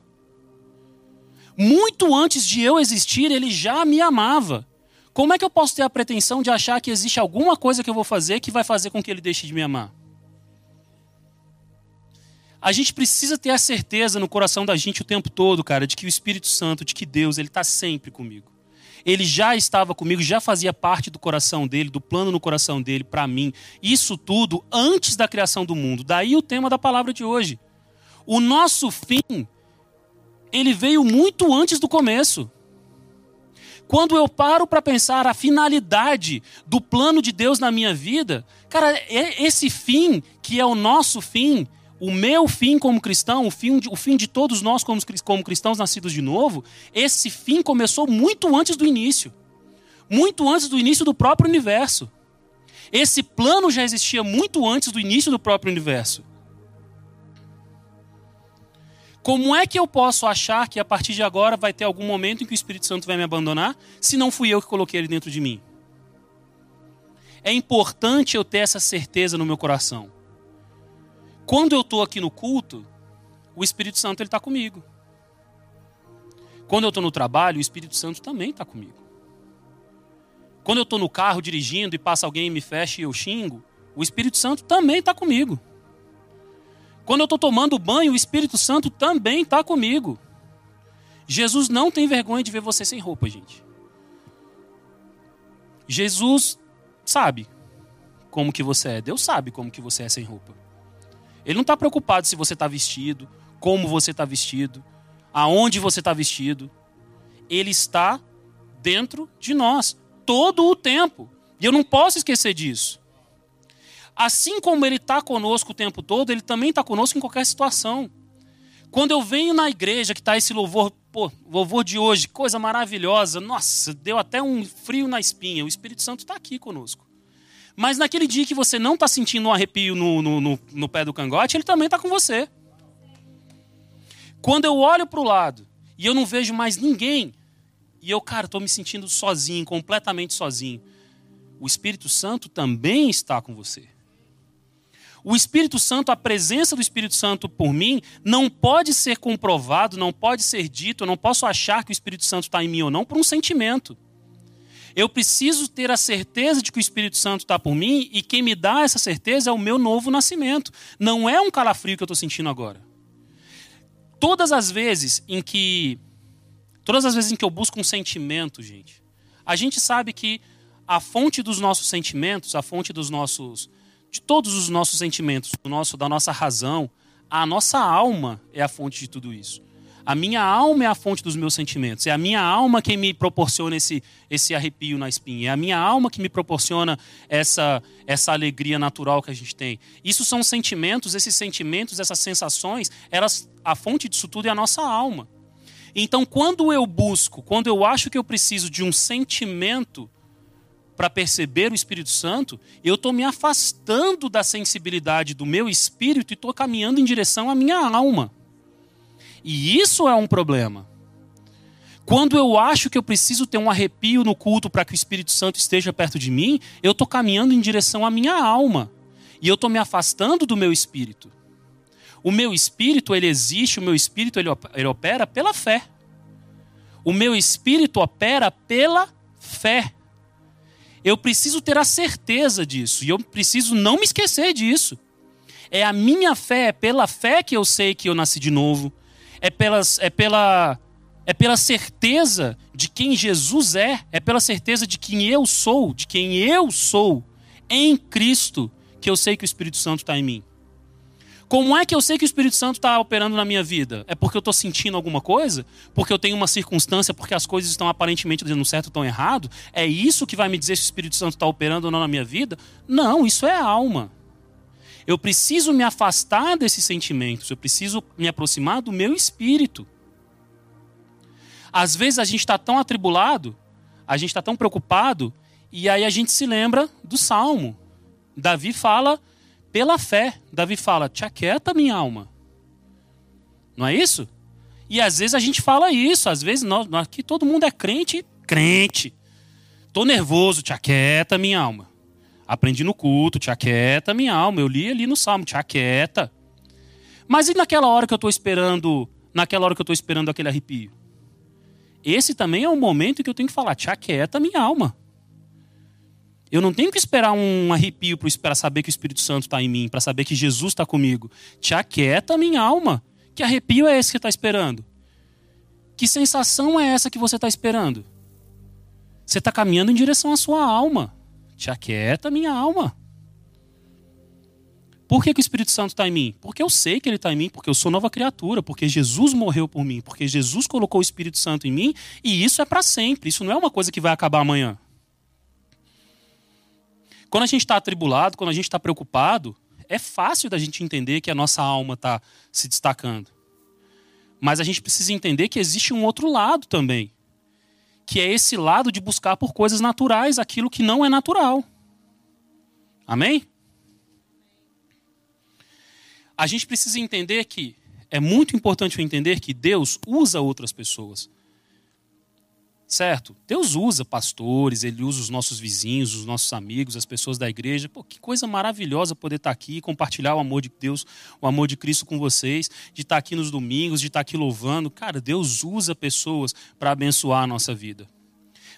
Muito antes de eu existir, ele já me amava. Como é que eu posso ter a pretensão de achar que existe alguma coisa que eu vou fazer que vai fazer com que ele deixe de me amar? A gente precisa ter a certeza no coração da gente o tempo todo, cara, de que o Espírito Santo, de que Deus, ele está sempre comigo. Ele já estava comigo, já fazia parte do coração dele, do plano no coração dele para mim. Isso tudo antes da criação do mundo. Daí o tema da palavra de hoje. O nosso fim, ele veio muito antes do começo. Quando eu paro para pensar a finalidade do plano de Deus na minha vida, cara, é esse fim que é o nosso fim, o meu fim como cristão, o fim de, o fim de todos nós como, como cristãos nascidos de novo, esse fim começou muito antes do início. Muito antes do início do próprio universo. Esse plano já existia muito antes do início do próprio universo. Como é que eu posso achar que a partir de agora vai ter algum momento em que o Espírito Santo vai me abandonar, se não fui eu que coloquei ele dentro de mim? É importante eu ter essa certeza no meu coração. Quando eu estou aqui no culto, o Espírito Santo está comigo. Quando eu estou no trabalho, o Espírito Santo também está comigo. Quando eu estou no carro dirigindo e passa alguém e me fecha e eu xingo, o Espírito Santo também está comigo. Quando eu estou tomando banho, o Espírito Santo também está comigo. Jesus não tem vergonha de ver você sem roupa, gente. Jesus sabe como que você é. Deus sabe como que você é sem roupa. Ele não está preocupado se você está vestido, como você está vestido, aonde você está vestido. Ele está dentro de nós todo o tempo. E eu não posso esquecer disso. Assim como Ele está conosco o tempo todo, Ele também está conosco em qualquer situação. Quando eu venho na igreja que está esse louvor, pô, louvor de hoje, coisa maravilhosa, nossa, deu até um frio na espinha. O Espírito Santo está aqui conosco. Mas naquele dia que você não está sentindo um arrepio no, no, no, no pé do cangote, ele também está com você. Quando eu olho para o lado e eu não vejo mais ninguém, e eu, cara, estou me sentindo sozinho, completamente sozinho, o Espírito Santo também está com você. O Espírito Santo, a presença do Espírito Santo por mim, não pode ser comprovado, não pode ser dito, eu não posso achar que o Espírito Santo está em mim ou não por um sentimento. Eu preciso ter a certeza de que o Espírito Santo está por mim e quem me dá essa certeza é o meu novo nascimento. Não é um calafrio que eu estou sentindo agora. Todas as vezes em que. Todas as vezes em que eu busco um sentimento, gente, a gente sabe que a fonte dos nossos sentimentos, a fonte dos nossos de todos os nossos sentimentos, do nosso, da nossa razão. A nossa alma é a fonte de tudo isso. A minha alma é a fonte dos meus sentimentos. É a minha alma que me proporciona esse, esse arrepio na espinha. É a minha alma que me proporciona essa, essa alegria natural que a gente tem. Isso são sentimentos, esses sentimentos, essas sensações, elas, a fonte disso tudo é a nossa alma. Então, quando eu busco, quando eu acho que eu preciso de um sentimento para perceber o Espírito Santo, eu estou me afastando da sensibilidade do meu espírito e estou caminhando em direção à minha alma. E isso é um problema. Quando eu acho que eu preciso ter um arrepio no culto para que o Espírito Santo esteja perto de mim, eu estou caminhando em direção à minha alma. E eu estou me afastando do meu espírito. O meu espírito, ele existe, o meu espírito, ele opera pela fé. O meu espírito opera pela fé. Eu preciso ter a certeza disso e eu preciso não me esquecer disso. É a minha fé, é pela fé que eu sei que eu nasci de novo. É, pelas, é, pela, é pela certeza de quem Jesus é, é pela certeza de quem eu sou, de quem eu sou em Cristo, que eu sei que o Espírito Santo está em mim. Como é que eu sei que o Espírito Santo está operando na minha vida? É porque eu estou sentindo alguma coisa? Porque eu tenho uma circunstância, porque as coisas estão aparentemente dando certo ou estão errado? É isso que vai me dizer se o Espírito Santo está operando ou não na minha vida? Não, isso é alma. Eu preciso me afastar desses sentimentos, eu preciso me aproximar do meu espírito. Às vezes a gente está tão atribulado, A gente está tão preocupado e aí a gente se lembra do Salmo. Davi fala pela fé. Davi fala: Te aquieta, minha alma. Não é isso? E às vezes a gente fala isso. Às vezes nós, aqui todo mundo é crente, crente. Tô nervoso, te aquieta, minha alma. Aprendi no culto, te aquieta, minha alma. Eu li ali no Salmo, te aquieta. Mas e naquela hora que eu estou esperando, naquela hora que eu estou esperando aquele arrepio? Esse também é o momento que eu tenho que falar, te aquieta, minha alma. Eu não tenho que esperar um arrepio para saber que o Espírito Santo está em mim, para saber que Jesus está comigo. Te aquieta, minha alma. Que arrepio é esse que está esperando? Que sensação é essa que você está esperando? Você está caminhando em direção à sua alma. Te aquieta, minha alma. Por que, que o Espírito Santo está em mim? Porque eu sei que ele está em mim, porque eu sou nova criatura, porque Jesus morreu por mim, porque Jesus colocou o Espírito Santo em mim, e isso é para sempre. Isso não é uma coisa que vai acabar amanhã. Quando a gente está atribulado, quando a gente está preocupado, é fácil da gente entender que a nossa alma está se destacando. Mas a gente precisa entender que existe um outro lado também que é esse lado de buscar por coisas naturais aquilo que não é natural. Amém? A gente precisa entender que é muito importante entender que Deus usa outras pessoas. Certo? Deus usa pastores, ele usa os nossos vizinhos, os nossos amigos, as pessoas da igreja. Pô, que coisa maravilhosa poder estar aqui, compartilhar o amor de Deus, o amor de Cristo com vocês, de estar aqui nos domingos, de estar aqui louvando. Cara, Deus usa pessoas para abençoar a nossa vida.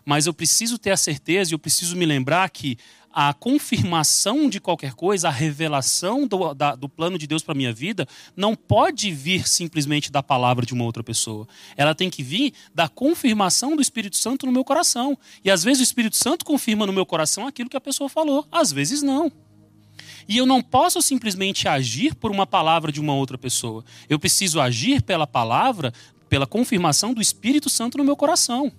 Mas eu preciso ter a certeza e eu preciso me lembrar que a confirmação de qualquer coisa, a revelação do, da, do plano de Deus para a minha vida, não pode vir simplesmente da palavra de uma outra pessoa. Ela tem que vir da confirmação do Espírito Santo no meu coração. E às vezes o Espírito Santo confirma no meu coração aquilo que a pessoa falou, às vezes não. E eu não posso simplesmente agir por uma palavra de uma outra pessoa. Eu preciso agir pela palavra, pela confirmação do Espírito Santo no meu coração.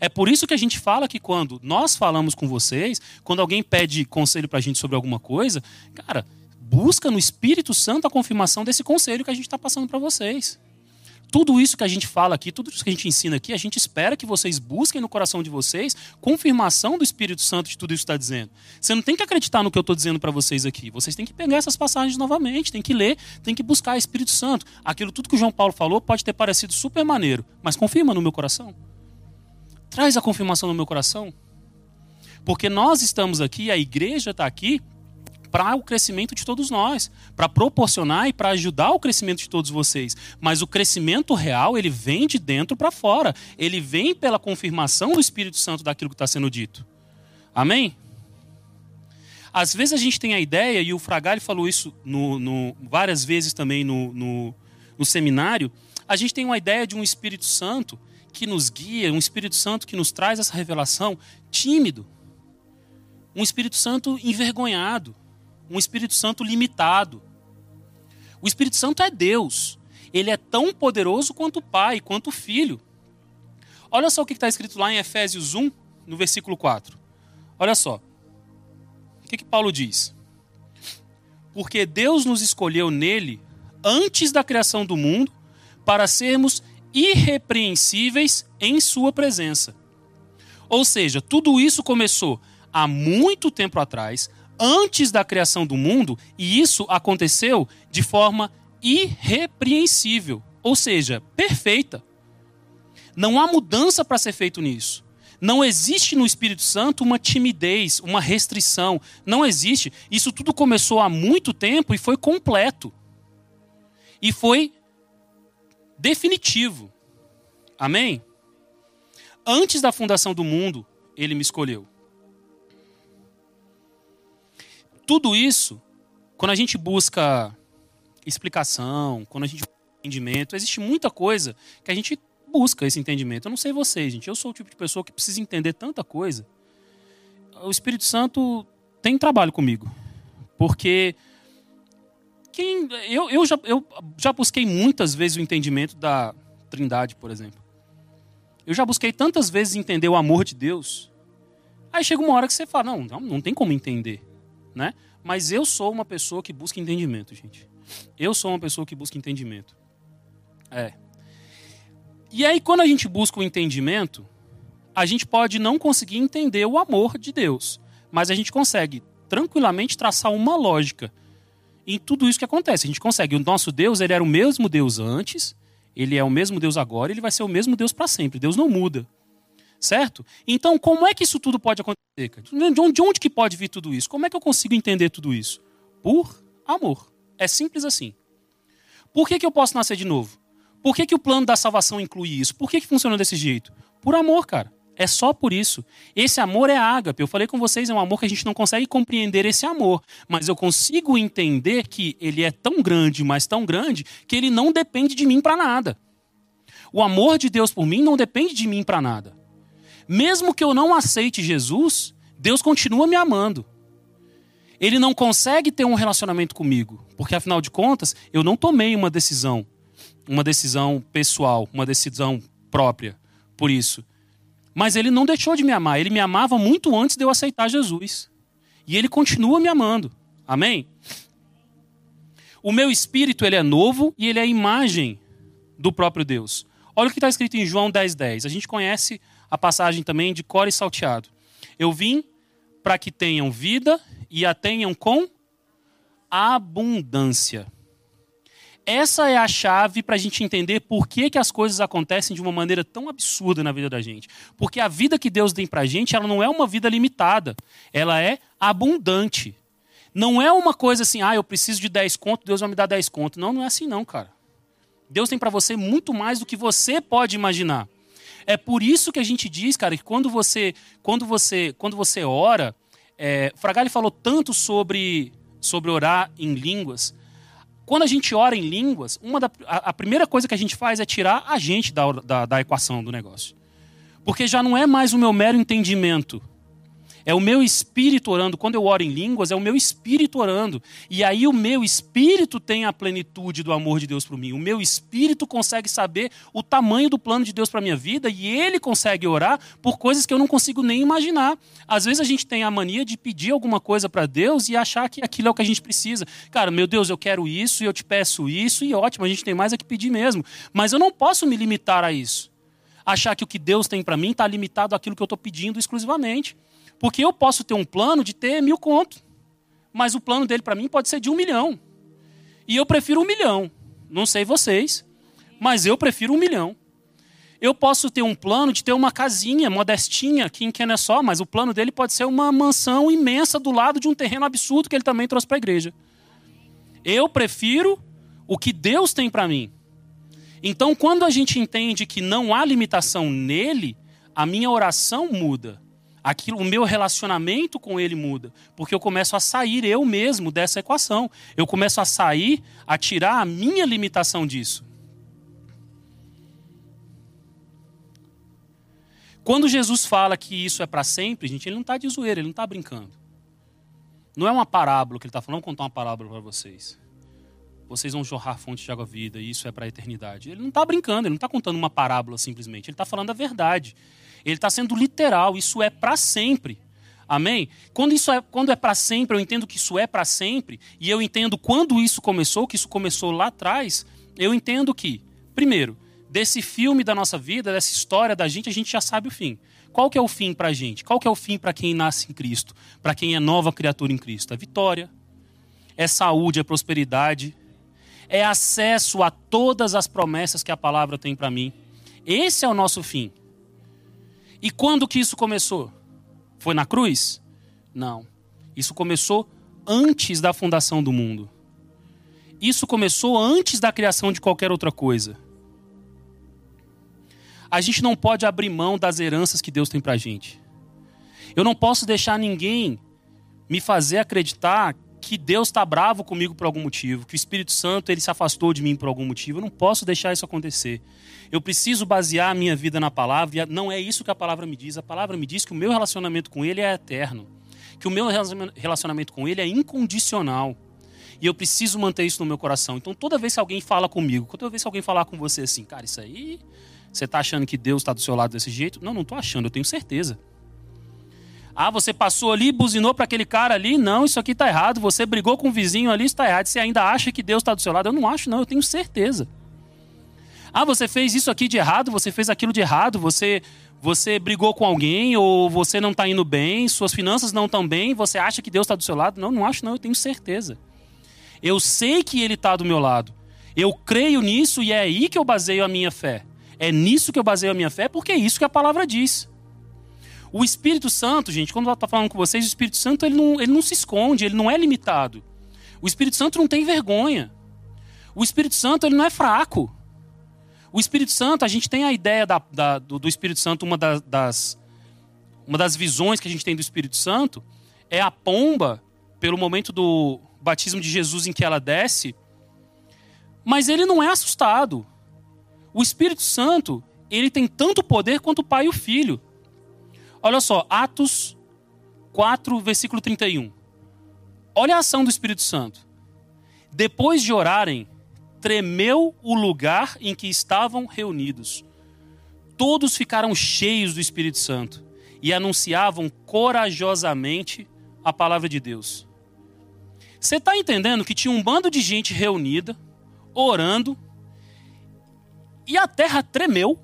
É por isso que a gente fala que quando nós falamos com vocês, quando alguém pede conselho para a gente sobre alguma coisa, cara, busca no Espírito Santo a confirmação desse conselho que a gente está passando para vocês. Tudo isso que a gente fala aqui, tudo isso que a gente ensina aqui, a gente espera que vocês busquem no coração de vocês confirmação do Espírito Santo de tudo isso que está dizendo. Você não tem que acreditar no que eu estou dizendo para vocês aqui. Vocês têm que pegar essas passagens novamente, tem que ler, tem que buscar Espírito Santo. Aquilo tudo que o João Paulo falou pode ter parecido super maneiro, mas confirma no meu coração. Traz a confirmação no meu coração. Porque nós estamos aqui, a igreja está aqui para o crescimento de todos nós, para proporcionar e para ajudar o crescimento de todos vocês. Mas o crescimento real, ele vem de dentro para fora. Ele vem pela confirmação do Espírito Santo daquilo que está sendo dito. Amém? Às vezes a gente tem a ideia, e o Fragali falou isso no, no, várias vezes também no, no seminário, a gente tem uma ideia de um Espírito Santo que nos guia, um Espírito Santo que nos traz essa revelação tímido. Um Espírito Santo envergonhado. Um Espírito Santo limitado. O Espírito Santo é Deus. Ele é tão poderoso quanto o Pai, quanto o Filho. Olha só o que está escrito lá em Efésios 1, no versículo 4. Olha só. O que, que Paulo diz? Porque Deus nos escolheu nele antes da criação do mundo para sermos irrepreensíveis em sua presença. Ou seja, tudo isso começou há muito tempo atrás, antes da criação do mundo, e isso aconteceu de forma irrepreensível, ou seja, perfeita. Não há mudança para ser feito nisso. Não existe no Espírito Santo uma timidez, uma restrição. Não existe. Isso tudo começou há muito tempo e foi completo. E foi definitivo. Amém? Antes da fundação do mundo, ele me escolheu. Tudo isso, quando a gente busca explicação, quando a gente busca entendimento, existe muita coisa que a gente busca esse entendimento. Eu não sei vocês, gente. Eu sou o tipo de pessoa que precisa entender tanta coisa. O Espírito Santo tem trabalho comigo. Porque quem, eu, eu, já, eu já busquei muitas vezes o entendimento da Trindade, por exemplo. Eu já busquei tantas vezes entender o amor de Deus. Aí chega uma hora que você fala, não, não, não tem como entender, né? Mas eu sou uma pessoa que busca entendimento, gente. Eu sou uma pessoa que busca entendimento. É. E aí quando a gente busca o entendimento, a gente pode não conseguir entender o amor de Deus, mas a gente consegue tranquilamente traçar uma lógica em tudo isso que acontece. A gente consegue. O nosso Deus, ele era o mesmo Deus antes, ele é o mesmo Deus agora, ele vai ser o mesmo Deus para sempre. Deus não muda. Certo? Então, como é que isso tudo pode acontecer? De onde, de onde que pode vir tudo isso? Como é que eu consigo entender tudo isso? Por amor. É simples assim. Por que, que eu posso nascer de novo? Por que, que o plano da salvação inclui isso? Por que, que funciona desse jeito? Por amor, cara. É só por isso. Esse amor é ágape. Eu falei com vocês, é um amor que a gente não consegue compreender esse amor. Mas eu consigo entender que ele é tão grande, mas tão grande, que ele não depende de mim para nada. O amor de Deus por mim não depende de mim para nada. Mesmo que eu não aceite Jesus, Deus continua me amando. Ele não consegue ter um relacionamento comigo, porque afinal de contas, eu não tomei uma decisão, uma decisão pessoal, uma decisão própria por isso. Mas ele não deixou de me amar. Ele me amava muito antes de eu aceitar Jesus. E ele continua me amando. Amém? O meu espírito ele é novo e ele é a imagem do próprio Deus. Olha o que está escrito em João 10,10. 10. A gente conhece a passagem também de core salteado. Eu vim para que tenham vida e a tenham com abundância. Essa é a chave para a gente entender por que, que as coisas acontecem de uma maneira tão absurda na vida da gente. Porque a vida que Deus tem para a gente, ela não é uma vida limitada. Ela é abundante. Não é uma coisa assim, ah, eu preciso de 10 conto, Deus vai me dar 10 conto. Não, não é assim não, cara. Deus tem para você muito mais do que você pode imaginar. É por isso que a gente diz, cara, que quando você, quando você, quando você ora, é, Fragali falou tanto sobre, sobre orar em línguas. Quando a gente ora em línguas, uma da, a, a, primeira coisa que a gente faz é tirar a gente da, da, da equação do negócio. Porque já não é mais o meu mero entendimento é o meu espírito orando. Quando eu oro em línguas, é o meu espírito orando. E aí o meu espírito tem a plenitude do amor de Deus para mim. O meu espírito consegue saber o tamanho do plano de Deus para minha vida e ele consegue orar por coisas que eu não consigo nem imaginar. Às vezes a gente tem a mania de pedir alguma coisa para Deus e achar que aquilo é o que a gente precisa. Cara, meu Deus, eu quero isso e eu te peço isso e ótimo, a gente tem mais a que pedir mesmo. Mas eu não posso me limitar a isso achar que o que Deus tem para mim está limitado àquilo que eu estou pedindo exclusivamente. Porque eu posso ter um plano de ter mil contos, mas o plano dele para mim pode ser de um milhão. E eu prefiro um milhão. Não sei vocês, mas eu prefiro um milhão. Eu posso ter um plano de ter uma casinha modestinha aqui em Kennesaw, mas o plano dele pode ser uma mansão imensa do lado de um terreno absurdo que ele também trouxe para a igreja. Eu prefiro o que Deus tem para mim. Então, quando a gente entende que não há limitação nele, a minha oração muda aquilo, o meu relacionamento com ele muda, porque eu começo a sair eu mesmo dessa equação. Eu começo a sair, a tirar a minha limitação disso. Quando Jesus fala que isso é para sempre, gente, ele não está de zoeira, ele não está brincando. Não é uma parábola que ele está falando, vou contar uma parábola para vocês. Vocês vão jorrar fontes de água vida e isso é para a eternidade. Ele não está brincando, ele não está contando uma parábola simplesmente, ele está falando a verdade. Ele está sendo literal, isso é para sempre. Amém? Quando isso é, quando é para sempre, eu entendo que isso é para sempre, e eu entendo quando isso começou, que isso começou lá atrás, eu entendo que, primeiro, desse filme da nossa vida, dessa história da gente, a gente já sabe o fim. Qual que é o fim para a gente? Qual que é o fim para quem nasce em Cristo? Para quem é nova criatura em Cristo? É vitória, é saúde, é prosperidade, é acesso a todas as promessas que a palavra tem para mim. Esse é o nosso fim. E quando que isso começou? Foi na cruz? Não. Isso começou antes da fundação do mundo. Isso começou antes da criação de qualquer outra coisa. A gente não pode abrir mão das heranças que Deus tem pra gente. Eu não posso deixar ninguém me fazer acreditar que Deus está bravo comigo por algum motivo, que o Espírito Santo ele se afastou de mim por algum motivo. Eu não posso deixar isso acontecer. Eu preciso basear a minha vida na palavra, e não é isso que a palavra me diz. A palavra me diz que o meu relacionamento com Ele é eterno, que o meu relacionamento com Ele é incondicional. E eu preciso manter isso no meu coração. Então, toda vez que alguém fala comigo, toda vez que alguém falar com você assim, cara, isso aí, você está achando que Deus está do seu lado desse jeito? Não, não estou achando, eu tenho certeza. Ah, você passou ali, buzinou para aquele cara ali. Não, isso aqui está errado. Você brigou com o vizinho ali, está errado. Você ainda acha que Deus está do seu lado? Eu não acho, não. Eu tenho certeza. Ah, você fez isso aqui de errado, você fez aquilo de errado, você você brigou com alguém ou você não está indo bem, suas finanças não estão bem, você acha que Deus está do seu lado? Não, não acho não, eu tenho certeza. Eu sei que Ele está do meu lado. Eu creio nisso e é aí que eu baseio a minha fé. É nisso que eu baseio a minha fé, porque é isso que a palavra diz. O Espírito Santo, gente, quando eu estou falando com vocês, o Espírito Santo ele não, ele não se esconde, ele não é limitado. O Espírito Santo não tem vergonha. O Espírito Santo ele não é fraco. O Espírito Santo, a gente tem a ideia da, da, do, do, Espírito Santo, uma das, das, uma das visões que a gente tem do Espírito Santo é a pomba, pelo momento do batismo de Jesus em que ela desce, mas ele não é assustado. O Espírito Santo, ele tem tanto poder quanto o Pai e o Filho. Olha só, Atos 4, versículo 31. Olha a ação do Espírito Santo. Depois de orarem, tremeu o lugar em que estavam reunidos. Todos ficaram cheios do Espírito Santo e anunciavam corajosamente a palavra de Deus. Você está entendendo que tinha um bando de gente reunida, orando, e a terra tremeu.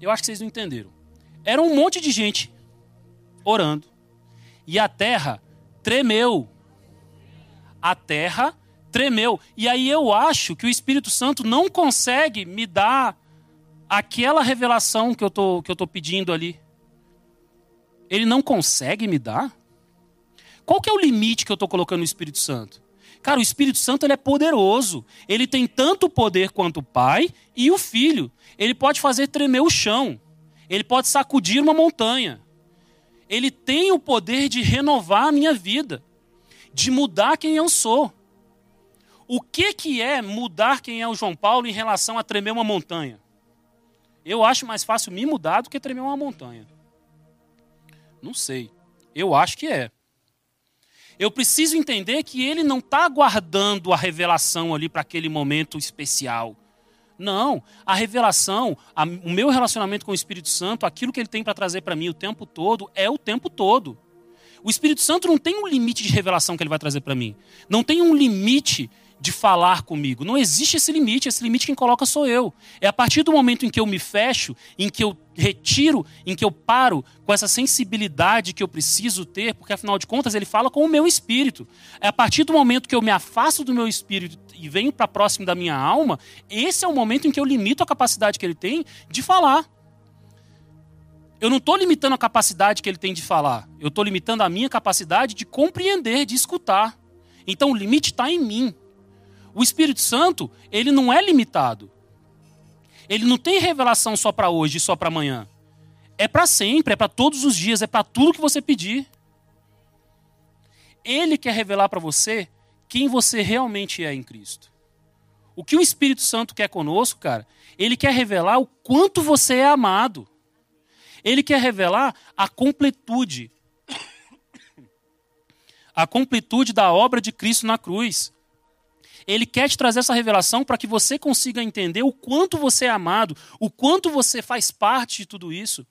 Eu acho que vocês não entenderam. Era um monte de gente orando, e a terra tremeu. A terra tremeu. E aí eu acho que o Espírito Santo não consegue me dar aquela revelação que eu tô, que eu tô pedindo ali. Ele não consegue me dar? Qual que é o limite que eu estou colocando no Espírito Santo? Cara, o Espírito Santo ele é poderoso. Ele tem tanto poder quanto o Pai e o Filho. Ele pode fazer tremer o chão. Ele pode sacudir uma montanha. Ele tem o poder de renovar a minha vida de mudar quem eu sou. O que, que é mudar quem é o João Paulo em relação a tremer uma montanha? Eu acho mais fácil me mudar do que tremer uma montanha. Não sei. Eu acho que é. Eu preciso entender que ele não está guardando a revelação ali para aquele momento especial. Não, a revelação, a, o meu relacionamento com o Espírito Santo, aquilo que ele tem para trazer para mim o tempo todo, é o tempo todo. O Espírito Santo não tem um limite de revelação que ele vai trazer para mim. Não tem um limite de falar comigo. Não existe esse limite, esse limite quem coloca sou eu. É a partir do momento em que eu me fecho, em que eu retiro, em que eu paro com essa sensibilidade que eu preciso ter, porque afinal de contas ele fala com o meu espírito. É a partir do momento que eu me afasto do meu espírito e venho para próximo da minha alma, esse é o momento em que eu limito a capacidade que ele tem de falar. Eu não estou limitando a capacidade que ele tem de falar, eu estou limitando a minha capacidade de compreender, de escutar. Então o limite está em mim. O Espírito Santo, ele não é limitado. Ele não tem revelação só para hoje e só para amanhã. É para sempre, é para todos os dias, é para tudo que você pedir. Ele quer revelar para você quem você realmente é em Cristo. O que o Espírito Santo quer conosco, cara, ele quer revelar o quanto você é amado. Ele quer revelar a completude. A completude da obra de Cristo na cruz. Ele quer te trazer essa revelação para que você consiga entender o quanto você é amado, o quanto você faz parte de tudo isso,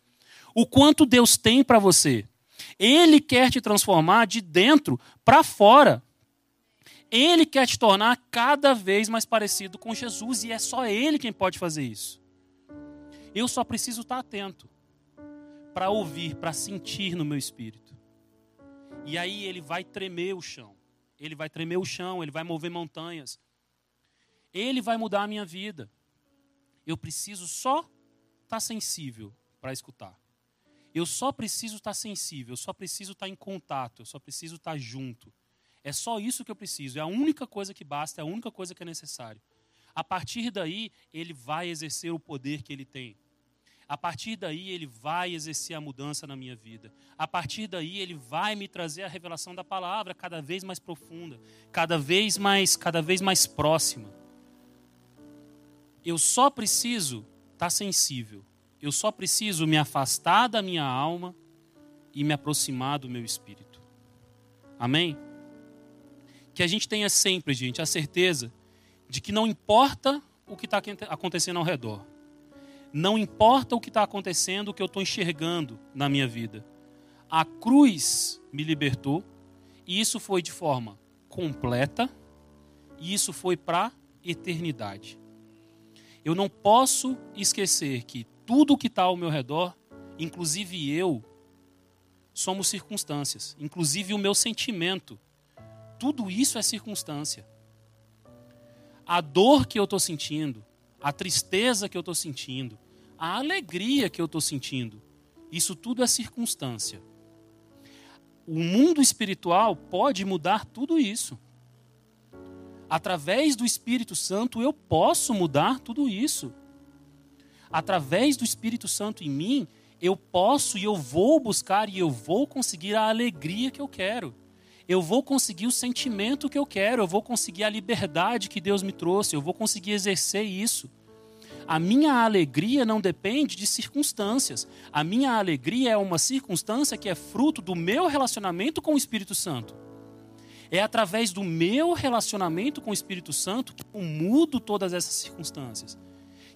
o quanto Deus tem para você. Ele quer te transformar de dentro para fora. Ele quer te tornar cada vez mais parecido com Jesus e é só Ele quem pode fazer isso. Eu só preciso estar atento para ouvir, para sentir no meu espírito. E aí ele vai tremer o chão. Ele vai tremer o chão, ele vai mover montanhas. Ele vai mudar a minha vida. Eu preciso só estar tá sensível para escutar. Eu só preciso estar tá sensível, eu só preciso estar tá em contato, eu só preciso estar junto. É só isso que eu preciso, é a única coisa que basta, é a única coisa que é necessário. A partir daí, ele vai exercer o poder que ele tem. A partir daí ele vai exercer a mudança na minha vida. A partir daí ele vai me trazer a revelação da palavra cada vez mais profunda, cada vez mais, cada vez mais próxima. Eu só preciso estar tá sensível. Eu só preciso me afastar da minha alma e me aproximar do meu espírito. Amém? Que a gente tenha sempre, gente, a certeza de que não importa o que está acontecendo ao redor não importa o que está acontecendo, o que eu estou enxergando na minha vida. A cruz me libertou, e isso foi de forma completa, e isso foi para a eternidade. Eu não posso esquecer que tudo que está ao meu redor, inclusive eu, somos circunstâncias, inclusive o meu sentimento. Tudo isso é circunstância. A dor que eu estou sentindo, a tristeza que eu estou sentindo, a alegria que eu estou sentindo, isso tudo é circunstância. O mundo espiritual pode mudar tudo isso. Através do Espírito Santo eu posso mudar tudo isso. Através do Espírito Santo em mim, eu posso e eu vou buscar e eu vou conseguir a alegria que eu quero. Eu vou conseguir o sentimento que eu quero, eu vou conseguir a liberdade que Deus me trouxe, eu vou conseguir exercer isso. A minha alegria não depende de circunstâncias. A minha alegria é uma circunstância que é fruto do meu relacionamento com o Espírito Santo. É através do meu relacionamento com o Espírito Santo que eu mudo todas essas circunstâncias.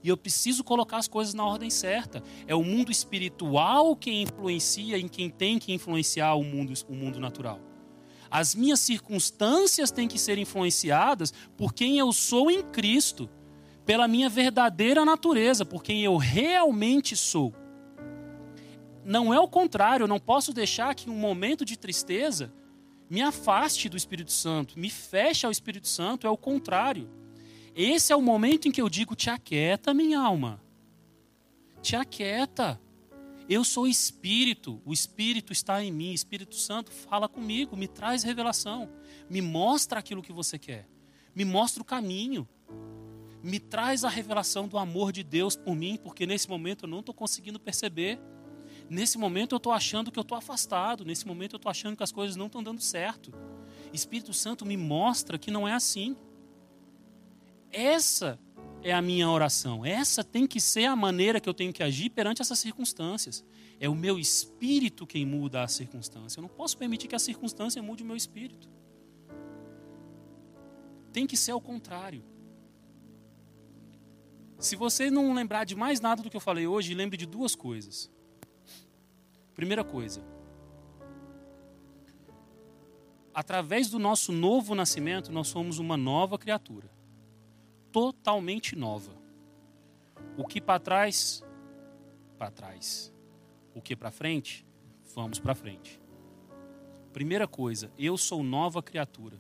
E eu preciso colocar as coisas na ordem certa. É o mundo espiritual quem influencia em quem tem que influenciar o mundo, o mundo natural. As minhas circunstâncias têm que ser influenciadas por quem eu sou em Cristo, pela minha verdadeira natureza, por quem eu realmente sou. Não é o contrário, eu não posso deixar que um momento de tristeza me afaste do Espírito Santo, me feche ao Espírito Santo, é o contrário. Esse é o momento em que eu digo: te aquieta, minha alma. Te aquieta. Eu sou espírito, o espírito está em mim, Espírito Santo fala comigo, me traz revelação, me mostra aquilo que você quer, me mostra o caminho, me traz a revelação do amor de Deus por mim, porque nesse momento eu não estou conseguindo perceber. Nesse momento eu estou achando que eu estou afastado. Nesse momento eu estou achando que as coisas não estão dando certo. Espírito Santo me mostra que não é assim. Essa é a minha oração. Essa tem que ser a maneira que eu tenho que agir perante essas circunstâncias. É o meu espírito quem muda a circunstância. Eu não posso permitir que a circunstância mude o meu espírito. Tem que ser ao contrário. Se você não lembrar de mais nada do que eu falei hoje, lembre de duas coisas. Primeira coisa, através do nosso novo nascimento, nós somos uma nova criatura. Totalmente nova. O que para trás, para trás. O que para frente, vamos para frente. Primeira coisa, eu sou nova criatura.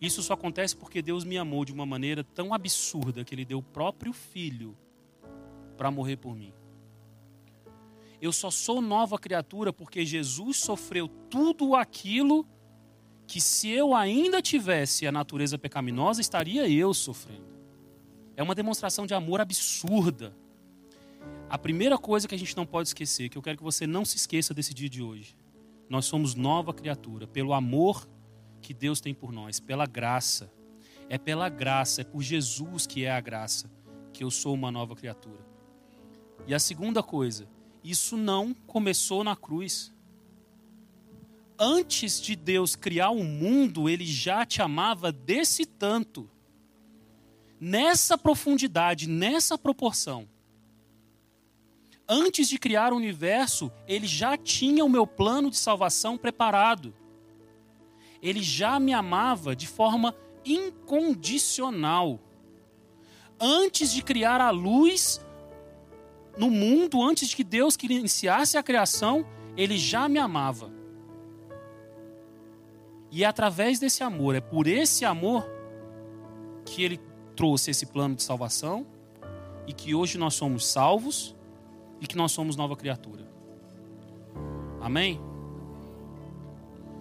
Isso só acontece porque Deus me amou de uma maneira tão absurda que Ele deu o próprio Filho para morrer por mim. Eu só sou nova criatura porque Jesus sofreu tudo aquilo que, se eu ainda tivesse a natureza pecaminosa, estaria eu sofrendo. É uma demonstração de amor absurda. A primeira coisa que a gente não pode esquecer, que eu quero que você não se esqueça desse dia de hoje, nós somos nova criatura, pelo amor que Deus tem por nós, pela graça. É pela graça, é por Jesus que é a graça, que eu sou uma nova criatura. E a segunda coisa, isso não começou na cruz. Antes de Deus criar o mundo, ele já te amava desse tanto. Nessa profundidade, nessa proporção. Antes de criar o universo, ele já tinha o meu plano de salvação preparado. Ele já me amava de forma incondicional. Antes de criar a luz, no mundo, antes de que Deus iniciasse a criação, ele já me amava. E é através desse amor, é por esse amor que ele trouxe esse plano de salvação e que hoje nós somos salvos e que nós somos nova criatura. Amém?